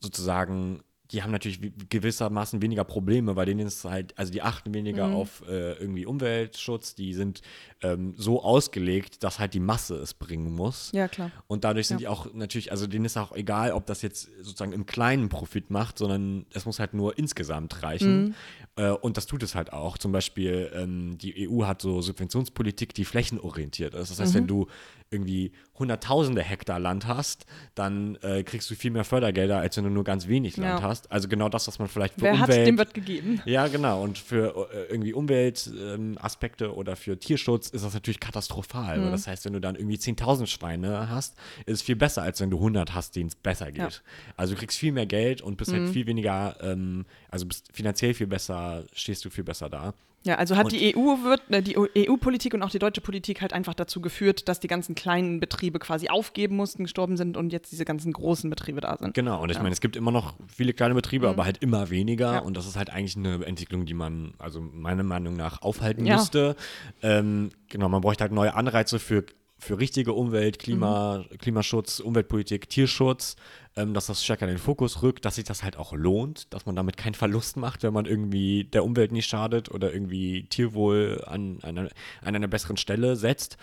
sozusagen, die haben natürlich gewissermaßen weniger Probleme, bei denen ist halt, also die achten weniger auf äh, irgendwie Umweltschutz, die sind ähm, so ausgelegt, dass halt die Masse es bringen muss. Ja, klar. Und dadurch sind Ja. die auch natürlich, also denen ist auch egal, ob das jetzt sozusagen im Kleinen Profit macht, sondern es muss halt nur insgesamt reichen. Äh, und das tut es halt auch. Zum Beispiel, ähm, die EU hat so Subventionspolitik, die flächenorientiert ist. Das heißt, wenn du irgendwie hunderttausende Hektar Land hast, dann äh, kriegst du viel mehr Fördergelder, als wenn du nur ganz wenig Land Ja. hast. Also genau das, was man vielleicht für Wer Umwelt... hat, dem wird gegeben. Ja, genau. Und für äh, irgendwie Umweltaspekte ähm, oder für Tierschutz ist das natürlich katastrophal. Mhm. Weil das heißt, wenn du dann irgendwie 10.000 Schweine hast, ist es viel besser, als wenn du 100 hast, denen es besser geht. Ja. Also du kriegst viel mehr Geld und bist Mhm. halt viel weniger, ähm, also bist finanziell viel besser, stehst du viel besser da. Ja, also hat Und- die EU wird äh, die EU-Politik und auch die deutsche Politik halt einfach dazu geführt, dass die ganzen kleinen Betriebe quasi aufgeben mussten, gestorben sind und jetzt diese ganzen großen Betriebe da sind. Genau, und ich Ja. Mhm. meine, es gibt immer noch viele kleine Betriebe, aber halt immer weniger. Ja. Und das ist halt eigentlich eine Entwicklung, die man, also meiner Meinung nach, aufhalten Ja. müsste. Ähm, genau, man bräuchte halt neue Anreize für, für richtige Umwelt, Klima, Mhm. Klimaschutz, Umweltpolitik, Tierschutz, ähm, dass das stärker in den Fokus rückt, dass sich das halt auch lohnt, dass man damit keinen Verlust macht, wenn man irgendwie der Umwelt nicht schadet oder irgendwie Tierwohl an, einer, an einer besseren Stelle setzt.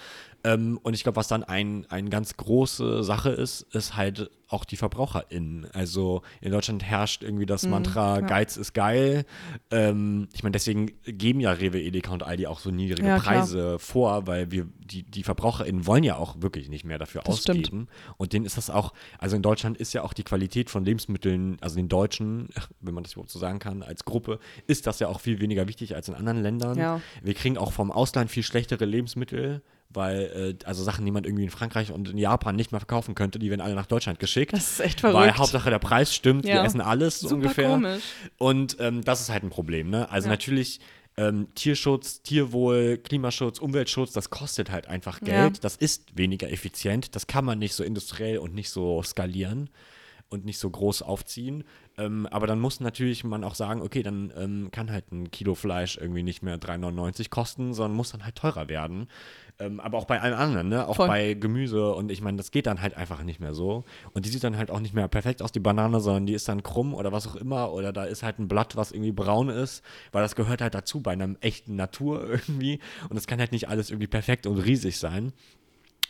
Ähm, und ich glaube, was dann ein, eine ganz große Sache ist, ist halt auch die VerbraucherInnen. Also in Deutschland herrscht irgendwie das Mantra, Mhm, ja. Geiz ist geil. Ähm, ich meine, deswegen geben ja Rewe, Edeka und Aldi auch so niedrige Ja, klar. Preise vor, weil wir, die, die VerbraucherInnen wollen ja auch wirklich nicht mehr dafür Das stimmt. ausgeben. Und denen ist das auch, also in Deutschland ist ja auch die Qualität von Lebensmitteln, also den Deutschen, [laughs] wenn man das überhaupt so sagen kann, als Gruppe, ist das ja auch viel weniger wichtig als in anderen Ländern. Ja. Wir kriegen auch vom Ausland viel schlechtere Lebensmittel, weil, äh, also Sachen, die man irgendwie in Frankreich und in Japan nicht mehr verkaufen könnte, die werden alle nach Deutschland geschickt. Das ist echt Weil verrückt. Hauptsache der Preis stimmt, wir Ja. essen alles so Super ungefähr. komisch. Und ähm, das ist halt ein Problem, ne? Also Ja. natürlich ähm, Tierschutz, Tierwohl, Klimaschutz, Umweltschutz, das kostet halt einfach Geld. Ja. Das ist weniger effizient. Das kann man nicht so industriell und nicht so skalieren und nicht so groß aufziehen. Ähm, aber dann muss natürlich man auch sagen, okay, dann ähm, kann halt ein Kilo Fleisch irgendwie nicht mehr 3,99 kosten, sondern muss dann halt teurer werden. Ähm, aber auch bei allen anderen, ne? Auch Voll. bei Gemüse und ich meine, das geht dann halt einfach nicht mehr so. Und die sieht dann halt auch nicht mehr perfekt aus, die Banane, sondern die ist dann krumm oder was auch immer. Oder da ist halt ein Blatt, was irgendwie braun ist, weil das gehört halt dazu bei einer echten Natur [laughs] irgendwie. Und es kann halt nicht alles irgendwie perfekt und riesig sein.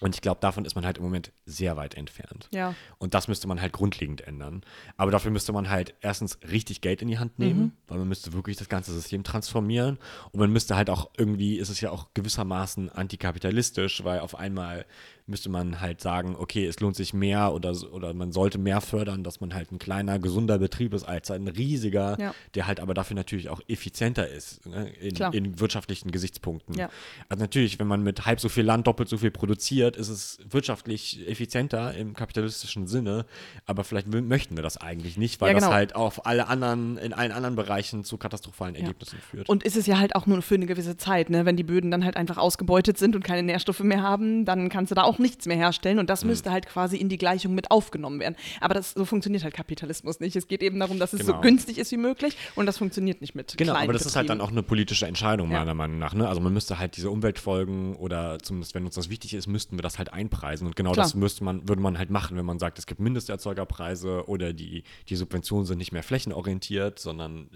Und ich glaube, davon ist man halt im Moment sehr weit entfernt. Ja. Und das müsste man halt grundlegend ändern. Aber dafür müsste man halt erstens richtig Geld in die Hand nehmen, Mhm. weil man müsste wirklich das ganze System transformieren. Und man müsste halt auch irgendwie, ist es ja auch gewissermaßen antikapitalistisch, weil auf einmal müsste man halt sagen, okay, es lohnt sich mehr oder, oder man sollte mehr fördern, dass man halt ein kleiner, gesunder Betrieb ist als ein riesiger, Ja. der halt aber dafür natürlich auch effizienter ist ne, in, in wirtschaftlichen Gesichtspunkten. Ja. Also natürlich, wenn man mit halb so viel Land doppelt so viel produziert, ist es wirtschaftlich effizienter im kapitalistischen Sinne, aber vielleicht möchten wir das eigentlich nicht, weil Ja, genau. das halt auf alle anderen, in allen anderen Bereichen zu katastrophalen Ergebnissen führt. Und ist es ja halt auch nur für eine gewisse Zeit, ne? Wenn die Böden dann halt einfach ausgebeutet sind und keine Nährstoffe mehr haben, dann kannst du da auch nichts mehr herstellen und Mhm. das müsste halt quasi in die Gleichung mit aufgenommen werden. Aber das, so funktioniert halt Kapitalismus nicht. Es geht eben darum, dass es so Genau. günstig ist wie möglich und das funktioniert nicht mit Genau, aber das ist halt dann Betrieben. auch eine politische Entscheidung, Ja. meiner Meinung nach. Ne? Also man müsste halt diese Umweltfolgen oder zumindest, wenn uns das wichtig ist, müssten wir das halt einpreisen. Und genau Klar. das müsste man, würde man halt machen, wenn man sagt, es gibt Mindesterzeugerpreise oder die, die Subventionen sind nicht mehr flächenorientiert, sondern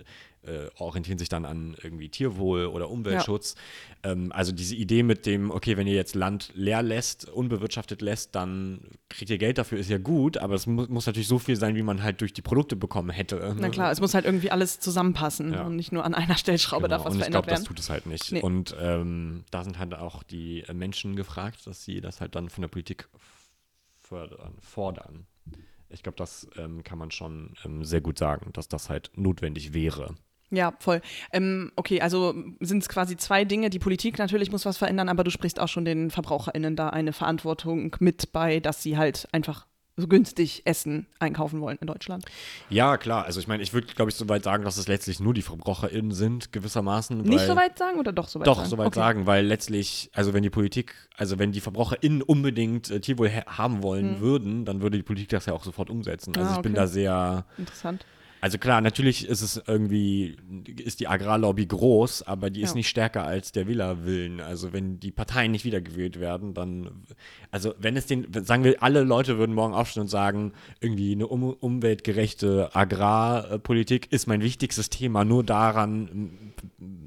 äh, orientieren sich dann an irgendwie Tierwohl oder Umweltschutz. Ähm, also diese Idee mit dem, okay, wenn ihr jetzt Land leer lässt, unbewirtschaftet lässt, dann kriegt ihr Geld dafür, ist ja gut, aber es mu muss natürlich so viel sein, wie man halt durch die Produkte bekommen hätte. Na klar, es muss halt irgendwie alles zusammenpassen Ja. und nicht nur an einer Stellschraube Genau, darf was und ich verändert glaube, das werden. tut es halt nicht. Nee. Und ähm, da sind halt auch die äh, Menschen gefragt, dass sie das halt dann von der Politik fördern, fordern. Ich glaube, das ähm, kann man schon ähm, sehr gut sagen, dass das halt notwendig wäre. Ja, voll. Ähm, okay, also sind es quasi zwei Dinge. Die Politik natürlich muss was verändern, aber du sprichst auch schon den VerbraucherInnen da eine Verantwortung mit bei, dass sie halt einfach so günstig Essen einkaufen wollen in Deutschland. Ja, klar. Also ich meine, ich würde, glaube ich, soweit sagen, dass es letztlich nur die VerbraucherInnen sind, gewissermaßen. Nicht weil- so weit sagen oder doch so weit Doch, sagen? soweit okay. sagen, weil letztlich, also wenn die Politik, also wenn die VerbraucherInnen unbedingt äh, Tierwohl ha- haben wollen würden, dann würde die Politik das ja auch sofort umsetzen. Also Hm. Ah, ich bin okay. da sehr, Interessant. Also klar, natürlich ist es irgendwie, ist die Agrarlobby groß, aber die ist Ja. nicht stärker als der Wählerwillen. Also wenn die Parteien nicht wiedergewählt werden, dann, also wenn es den, sagen wir, alle Leute würden morgen aufstehen und sagen, irgendwie eine um, umweltgerechte Agrarpolitik ist mein wichtigstes Thema, nur daran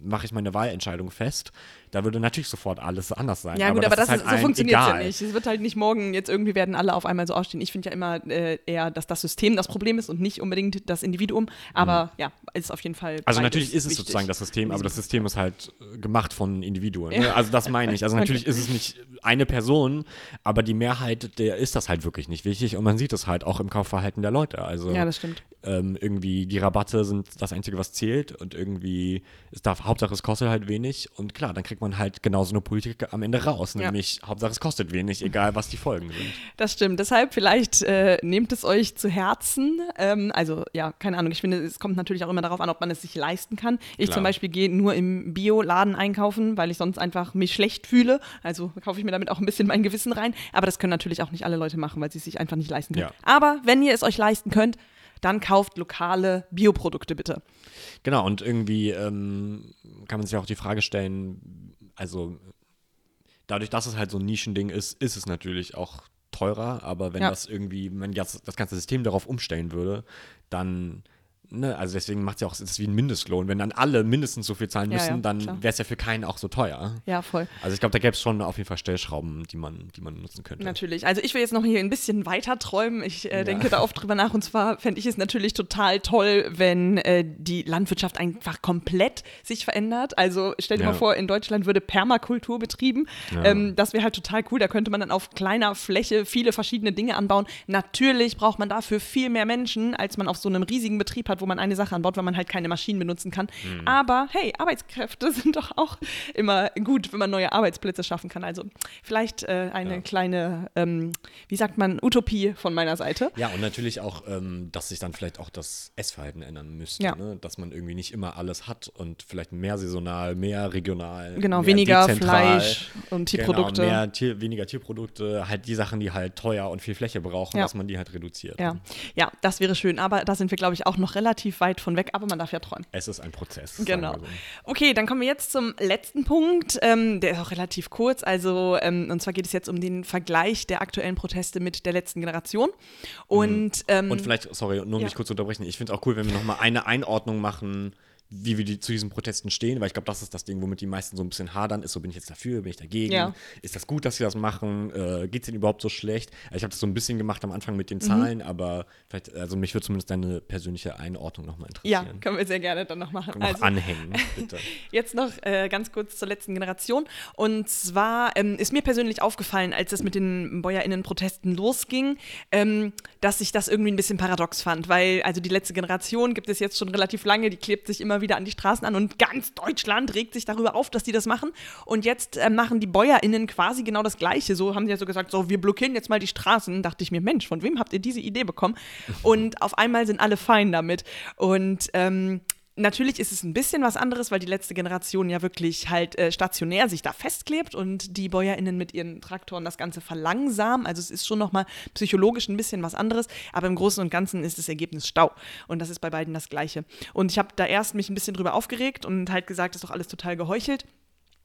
mache ich meine Wahlentscheidung fest. Da würde natürlich sofort alles anders sein. Ja, gut, aber das, halt ist, so allen funktioniert es ja nicht. Es wird halt nicht morgen jetzt irgendwie werden alle auf einmal so aufstehen. Ich finde ja immer äh, eher, dass das System das Problem ist und nicht unbedingt das Individuum. Aber ja, ist auf jeden Fall. Mhm. Also natürlich ist es wichtig. sozusagen das System, aber das System ist halt äh, gemacht von Individuen. Ne? Ja. Also das meine ich. Also [laughs] Okay. natürlich ist es nicht eine Person, aber die Mehrheit, der ist das halt wirklich nicht wichtig und man sieht es halt auch im Kaufverhalten der Leute. Also Ja, das stimmt. Ähm, irgendwie die Rabatte sind das Einzige, was zählt und irgendwie es darf, Hauptsache es kostet halt wenig und klar, dann kriegt man halt genauso eine Politik am Ende raus, Ja. nämlich Hauptsache es kostet wenig, egal was die Folgen sind. Das stimmt. Deshalb vielleicht äh, nehmt es euch zu Herzen. Ähm, also ja, keine Ahnung. Ich finde, es kommt natürlich auch immer darauf an, ob man es sich leisten kann. Ich Klar. zum Beispiel gehe nur im Bioladen einkaufen, weil ich sonst einfach mich schlecht fühle. Also kaufe ich mir damit auch ein bisschen mein Gewissen rein. Aber das können natürlich auch nicht alle Leute machen, weil sie es sich einfach nicht leisten können. Ja. Aber wenn ihr es euch leisten könnt, dann kauft lokale Bioprodukte bitte. Genau, und irgendwie ähm, kann man sich auch die Frage stellen, also dadurch, dass es halt so ein Nischending ist, ist es natürlich auch teurer, aber wenn Ja. das irgendwie, wenn das, das ganze System darauf umstellen würde, dann, ne, also deswegen macht es ja auch, es ist wie ein Mindestlohn. Wenn dann alle mindestens so viel zahlen Ja, müssen, ja, klar. dann wäre es ja für keinen auch so teuer. Ja, voll. Also ich glaube, da gäbe es schon auf jeden Fall Stellschrauben, die man, die man nutzen könnte. Natürlich. Also ich will jetzt noch hier ein bisschen weiter träumen. Ich äh, Ja. denke da oft drüber nach. Und zwar fände ich es natürlich total toll, wenn äh, die Landwirtschaft einfach komplett sich verändert. Also stell dir Ja. mal vor, in Deutschland würde Permakultur betrieben. Ja. Ähm, das wäre halt total cool. Da könnte man dann auf kleiner Fläche viele verschiedene Dinge anbauen. Natürlich braucht man dafür viel mehr Menschen, als man auf so einem riesigen Betrieb hat, wo man eine Sache anbaut, weil man halt keine Maschinen benutzen kann. Mhm. Aber hey, Arbeitskräfte [laughs] sind doch auch immer gut, wenn man neue Arbeitsplätze schaffen kann. Also vielleicht äh, eine Ja. kleine, ähm, wie sagt man, Utopie von meiner Seite. Ja, und natürlich auch, ähm, dass sich dann vielleicht auch das Essverhalten ändern müsste. Ja. Ne? Dass man irgendwie nicht immer alles hat und vielleicht mehr saisonal, mehr regional. Genau, mehr weniger dezentral. Fleisch und Tierprodukte. Genau, mehr Tier, weniger Tierprodukte, halt die Sachen, die halt teuer und viel Fläche brauchen, Ja. dass man die halt reduziert. Ja. ja, das wäre schön. Aber da sind wir, glaube ich, auch noch relativ weit von weg. Aber man darf ja träumen. Es ist ein Prozess. Genau. so. Okay, dann kommen wir jetzt zum letzten Punkt. Ähm, der ist auch relativ kurz. Also, ähm, und zwar geht es jetzt um den Vergleich der aktuellen Proteste mit der letzten Generation. Und, ähm, Und vielleicht, sorry, nur um Ja. mich kurz zu unterbrechen, ich finde es auch cool, wenn wir nochmal eine Einordnung machen, wie wir die, zu diesen Protesten stehen, weil ich glaube, das ist das Ding, womit die meisten so ein bisschen hadern, ist so, bin ich jetzt dafür, bin ich dagegen, Ja. ist das gut, dass sie das machen, äh, geht es ihnen überhaupt so schlecht? Also ich habe das so ein bisschen gemacht am Anfang mit Mhm. den Zahlen, aber vielleicht, also mich würde zumindest deine persönliche Einordnung nochmal Ja, interessieren. können wir sehr gerne dann noch machen. Also noch anhängen, bitte. [laughs] Jetzt noch äh, ganz kurz zur letzten Generation. Und zwar ähm, ist mir persönlich aufgefallen, als es mit den BäuerInnen-Protesten losging, ähm, dass ich das irgendwie ein bisschen paradox fand. Weil, also die letzte Generation gibt es jetzt schon relativ lange, die klebt sich immer wieder an die Straßen an und ganz Deutschland regt sich darüber auf, dass die das machen. Und jetzt äh, machen die BäuerInnen quasi genau das Gleiche. So haben sie ja so gesagt, so, wir blockieren jetzt mal die Straßen. Dachte ich mir, Mensch, von wem habt ihr diese Idee bekommen? Und auf einmal sind alle fein damit. Und ähm, Natürlich ist es ein bisschen was anderes, weil die letzte Generation ja wirklich halt äh, stationär sich da festklebt und die BäuerInnen mit ihren Traktoren das Ganze verlangsamen. Also es ist schon nochmal psychologisch ein bisschen was anderes, aber im Großen und Ganzen ist das Ergebnis Stau. Und das ist bei beiden das Gleiche. Und ich habe da erst mich ein bisschen drüber aufgeregt und halt gesagt, das ist doch alles total geheuchelt.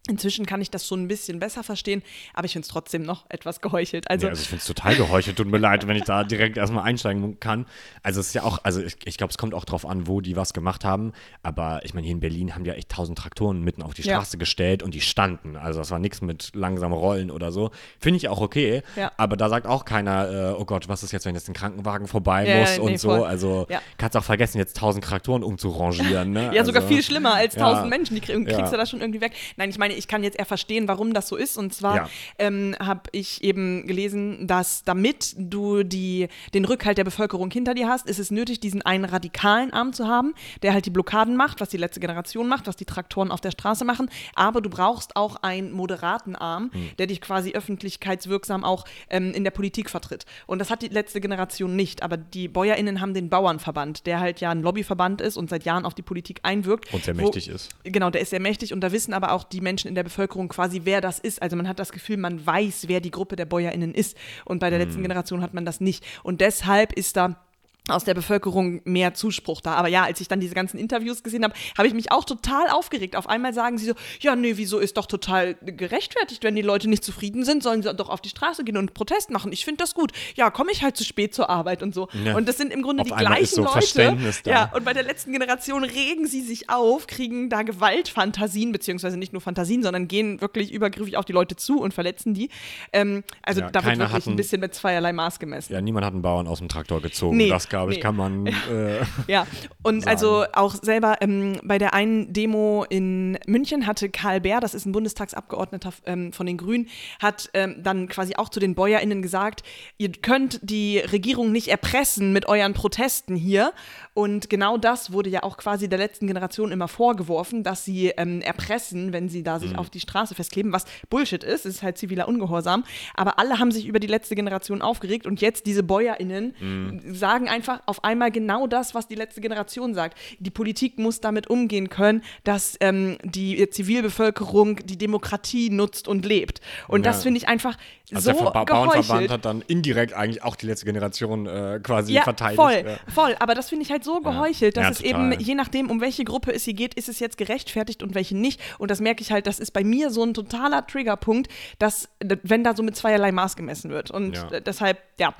Inzwischen kann ich das schon ein bisschen besser verstehen, aber ich finde es trotzdem noch etwas geheuchelt. Also, ja, also ich finde es total geheuchelt. Tut mir leid, wenn ich da direkt erstmal einsteigen kann. Also es ist ja auch, also ich, ich glaube, es kommt auch drauf an, wo die was gemacht haben. Aber ich meine, hier in Berlin haben die ja echt tausend Traktoren mitten auf die Ja. Straße gestellt und die standen. Also das war nichts mit langsam Rollen oder so. Finde ich auch okay. Ja. Aber da sagt auch keiner, äh, oh Gott, was ist jetzt, wenn jetzt ein Krankenwagen vorbei Ja, muss ja, und nee, so. voll. Also Ja. kannst auch vergessen, jetzt tausend Traktoren umzurangieren. Ne? [laughs] Ja, sogar also, viel schlimmer als ja. tausend Menschen. Die krieg, kriegst Ja. du das schon irgendwie weg. Nein, ich meine, ich kann jetzt eher verstehen, warum das so ist. Und zwar Ja. ähm, habe ich eben gelesen, dass damit du die, den Rückhalt der Bevölkerung hinter dir hast, ist es nötig, diesen einen radikalen Arm zu haben, der halt die Blockaden macht, was die letzte Generation macht, was die Traktoren auf der Straße machen. Aber du brauchst auch einen moderaten Arm, Hm. der dich quasi öffentlichkeitswirksam auch ähm, in der Politik vertritt. Und das hat die letzte Generation nicht. Aber die BäuerInnen haben den Bauernverband, der halt ja ein Lobbyverband ist und seit Jahren auf die Politik einwirkt. Und sehr wo- mächtig ist. Genau, der ist sehr mächtig und da wissen aber auch die Menschen in der Bevölkerung quasi, wer das ist. Also man hat das Gefühl, man weiß, wer die Gruppe der BäuerInnen ist. Und bei der letzten Generation hat man das nicht. Und deshalb ist da aus der Bevölkerung mehr Zuspruch da. Aber ja, als ich dann diese ganzen Interviews gesehen habe, habe ich mich auch total aufgeregt. Auf einmal sagen sie so, ja, nee, wieso ist doch total gerechtfertigt, wenn die Leute nicht zufrieden sind, sollen sie doch auf die Straße gehen und Protest machen. Ich finde das gut. Ja, komme ich halt zu spät zur Arbeit und so. Ja. Und das sind im Grunde Auf die gleichen ist so Leute. Ja, und bei der letzten Generation regen sie sich auf, kriegen da Gewaltfantasien, beziehungsweise nicht nur Fantasien, sondern gehen wirklich übergriffig auf die Leute zu und verletzen die. Ähm, also Ja, da wird wirklich ein- bisschen mit zweierlei Maß gemessen. Ja, niemand hat einen Bauern aus dem Traktor gezogen. Nee, das, glaube ich, nee. kann man. [laughs] Äh, Ja, und sagen. also auch selber ähm, bei der einen Demo in München hatte Karl Bär, das ist ein Bundestagsabgeordneter ähm, von den Grünen, hat ähm, dann quasi auch zu den BäuerInnen gesagt, ihr könnt die Regierung nicht erpressen mit euren Protesten hier. Und genau das wurde ja auch quasi der letzten Generation immer vorgeworfen, dass sie ähm, erpressen, wenn sie da sich Mhm. auf die Straße festkleben, was Bullshit ist, es ist halt ziviler Ungehorsam. Aber alle haben sich über die letzte Generation aufgeregt und jetzt diese BäuerInnen Mhm. sagen einfach auf einmal genau das, was die letzte Generation sagt. Die Politik muss damit umgehen können, dass ähm, die Zivilbevölkerung die Demokratie nutzt und lebt. Und Ja. das finde ich einfach also so der Ver Bauernverband hat dann indirekt eigentlich auch die letzte Generation äh, quasi Ja, verteidigt. voll, Ja. voll. Aber das finde ich halt so geheuchelt, dass Ja, es total. eben, je nachdem, um welche Gruppe es hier geht, ist es jetzt gerechtfertigt und welche nicht. Und das merke ich halt, das ist bei mir so ein totaler Triggerpunkt, dass, wenn da so mit zweierlei Maß gemessen wird. Und äh, deshalb, ja.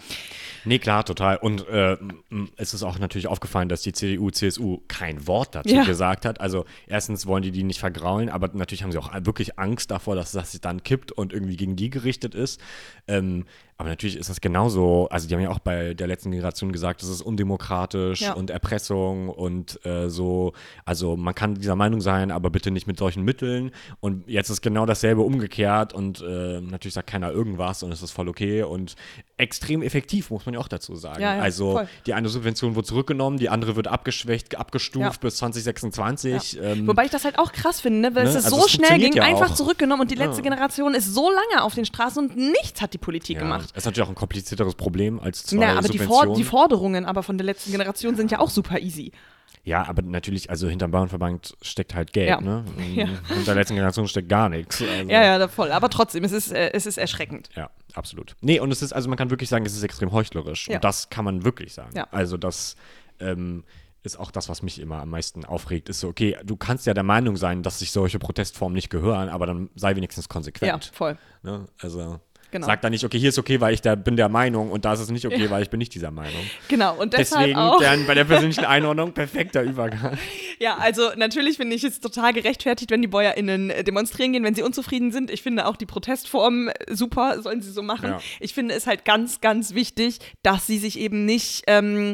Nee, klar, total. Und äh, es ist auch natürlich aufgefallen, dass die CDU, CSU kein Wort dazu gesagt hat. Also erstens wollen die die nicht vergraulen, aber natürlich haben sie auch wirklich Angst davor, dass das sich dann kippt und irgendwie gegen die gerichtet ist. Ähm, aber natürlich ist das genauso, also die haben ja auch bei der letzten Generation gesagt, das ist undemokratisch Ja. und Erpressung und äh, so, also man kann dieser Meinung sein, aber bitte nicht mit solchen Mitteln. Und jetzt ist genau dasselbe umgekehrt und äh, natürlich sagt keiner irgendwas und es ist voll okay und extrem effektiv, muss man ja auch dazu sagen. Ja, ja, also voll. die eine Subvention wird zurückgenommen, die andere wird abgeschwächt, abgestuft bis 2026. Ähm, Wobei ich das halt auch krass finde, ne? weil Ne, es ist also so schnell ging, einfach auch. zurückgenommen und die letzte. Generation ist so lange auf den Straßen und nichts hat die Politik ja, gemacht. Das ist natürlich auch ein komplizierteres Problem als zwei Ja, aber die, For die Forderungen aber von der letzten Generation sind ja auch super easy. ja, aber natürlich, also hinterm Bauernverband steckt halt Geld, Ja. ne? [laughs] Ja. Hinter der letzten Generation steckt gar nichts. Also, Ja, ja, voll. Aber trotzdem, es ist, äh, es ist erschreckend. Ja, absolut. Nee, und es ist, also man kann wirklich sagen, es ist extrem heuchlerisch. Ja. Und das kann man wirklich sagen. Ja. Also das ähm, ist auch das, was mich immer am meisten aufregt, ist so, okay, du kannst ja der Meinung sein, dass sich solche Protestformen nicht gehören, aber dann sei wenigstens Ja, konsequent. voll. Ne? Also Genau. Sag dann nicht, okay, hier ist okay, weil ich da bin der Meinung und da ist es nicht okay, weil ich bin nicht dieser Meinung. Genau, und Deswegen auch. dann bei der persönlichen Einordnung perfekter Übergang. [laughs] Ja, also natürlich finde ich es total gerechtfertigt, wenn die BäuerInnen äh, demonstrieren gehen, wenn sie unzufrieden sind. Ich finde auch die Protestform äh, super, sollen sie so machen. Ja. Ich finde es halt ganz, ganz wichtig, dass sie sich eben nicht ähm,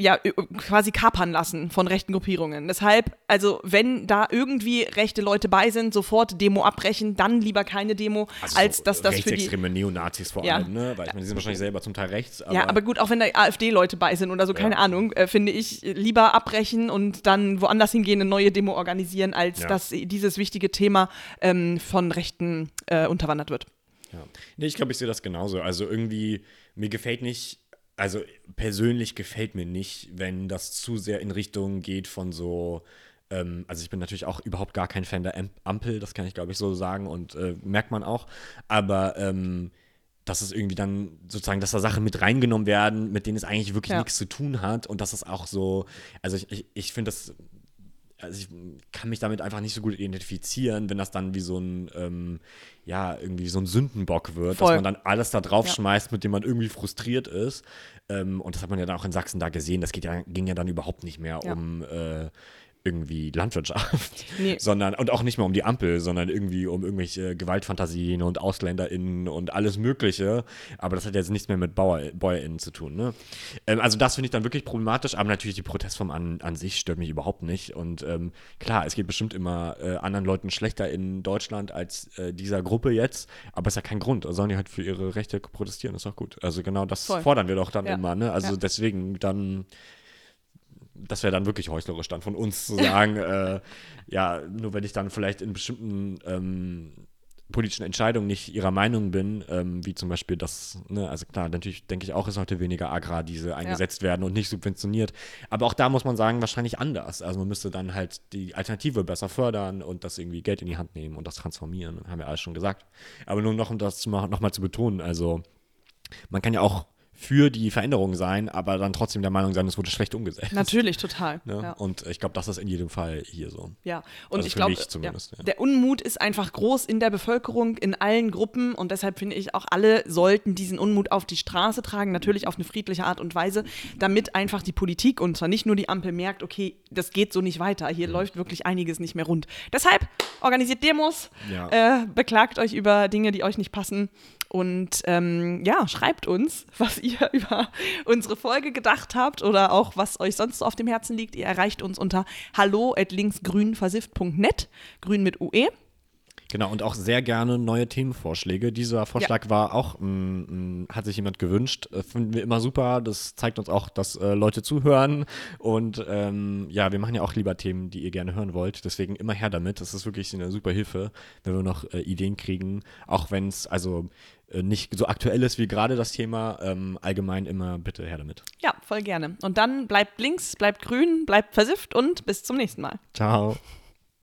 ja, quasi kapern lassen von rechten Gruppierungen. Deshalb, also wenn da irgendwie rechte Leute bei sind, sofort Demo abbrechen, dann lieber keine Demo, als so dass das für die rechtsextreme Neonazis vor Ja. allem, ne? Weil ich meine, die sind wahrscheinlich selber zum Teil rechts. Aber ja, aber gut, auch wenn da AfD-Leute bei sind oder so, keine Ja. Ahnung, äh, finde ich, lieber abbrechen und dann woanders hingehen, eine neue Demo organisieren, als Ja. dass dieses wichtige Thema ähm, von Rechten äh, unterwandert wird. Ja. Nee, ich glaube, ich sehe das genauso. Also irgendwie, mir gefällt nicht, also persönlich gefällt mir nicht, wenn das zu sehr in Richtung geht von so, ähm, also ich bin natürlich auch überhaupt gar kein Fan der Am- Ampel, das kann ich glaube ich so sagen und äh, merkt man auch, aber ähm, dass es irgendwie dann sozusagen, dass da Sachen mit reingenommen werden, mit denen es eigentlich wirklich Ja. nichts zu tun hat und dass es auch so, also ich, ich, ich finde das also ich kann mich damit einfach nicht so gut identifizieren, wenn das dann wie so ein, ähm, ja, irgendwie so ein Sündenbock wird, Voll. dass man dann alles da drauf schmeißt, mit dem man irgendwie frustriert ist. Ähm, und das hat man ja dann auch in Sachsen da gesehen. Das geht ja, ging ja dann überhaupt nicht mehr Ja. um äh, irgendwie Landwirtschaft, [laughs] Nee. sondern und auch nicht mehr um die Ampel, sondern irgendwie um irgendwelche Gewaltfantasien und AusländerInnen und alles Mögliche. Aber das hat jetzt nichts mehr mit Bauer, BäuerInnen zu tun. Ne? Ähm, also das finde ich dann wirklich problematisch, aber natürlich die Protestform an, an sich stört mich überhaupt nicht. Und ähm, klar, es geht bestimmt immer äh, anderen Leuten schlechter in Deutschland als äh, dieser Gruppe jetzt, aber ist ja kein Grund. Sollen die halt für ihre Rechte protestieren, ist doch gut. Also genau das Voll. fordern wir doch dann Ja. immer. Ne? Also Ja. deswegen dann das wäre dann wirklich heuchlerisch dann von uns zu sagen, [laughs] äh, ja, nur wenn ich dann vielleicht in bestimmten ähm, politischen Entscheidungen nicht ihrer Meinung bin, ähm, wie zum Beispiel das, ne, also klar, natürlich denke ich auch, es sollte weniger Agrardiesel eingesetzt werden und nicht subventioniert. Aber auch da muss man sagen, wahrscheinlich anders. Also man müsste dann halt die Alternative besser fördern und das irgendwie Geld in die Hand nehmen und das transformieren, haben wir alles schon gesagt. Aber nur noch, um das nochmal zu betonen, also man kann ja auch für die Veränderung sein, aber dann trotzdem der Meinung sein, es wurde schlecht umgesetzt. Natürlich, total. Ne? Ja. Und ich glaube, das ist in jedem Fall hier so. Ja, und Also ich glaube, zumindest, ja. der Unmut ist einfach groß in der Bevölkerung, in allen Gruppen und deshalb finde ich auch alle sollten diesen Unmut auf die Straße tragen, natürlich auf eine friedliche Art und Weise, damit einfach die Politik und zwar nicht nur die Ampel merkt, okay, das geht so nicht weiter, Mhm. hier läuft wirklich einiges nicht mehr rund. Deshalb organisiert Demos, Ja. äh, beklagt euch über Dinge, die euch nicht passen und ähm, ja, schreibt uns, was ihr [laughs] über unsere Folge gedacht habt oder auch was euch sonst so auf dem Herzen liegt. Ihr erreicht uns unter hallo at linksgrünversifft.net, grün mit UE. Genau, und auch sehr gerne neue Themenvorschläge. Dieser Vorschlag war auch, mm, mm, hat sich jemand gewünscht. Äh, Finden wir immer super. Das zeigt uns auch, dass äh, Leute zuhören. Und ähm, ja, wir machen ja auch lieber Themen, die ihr gerne hören wollt. Deswegen immer her damit. Das ist wirklich eine super Hilfe, wenn wir noch äh, Ideen kriegen. Auch wenn es also nicht so aktuell ist wie gerade das Thema. Ähm, allgemein immer bitte her damit. Ja, voll gerne. Und dann bleibt links, bleibt grün, bleibt versifft und bis zum nächsten Mal. Ciao.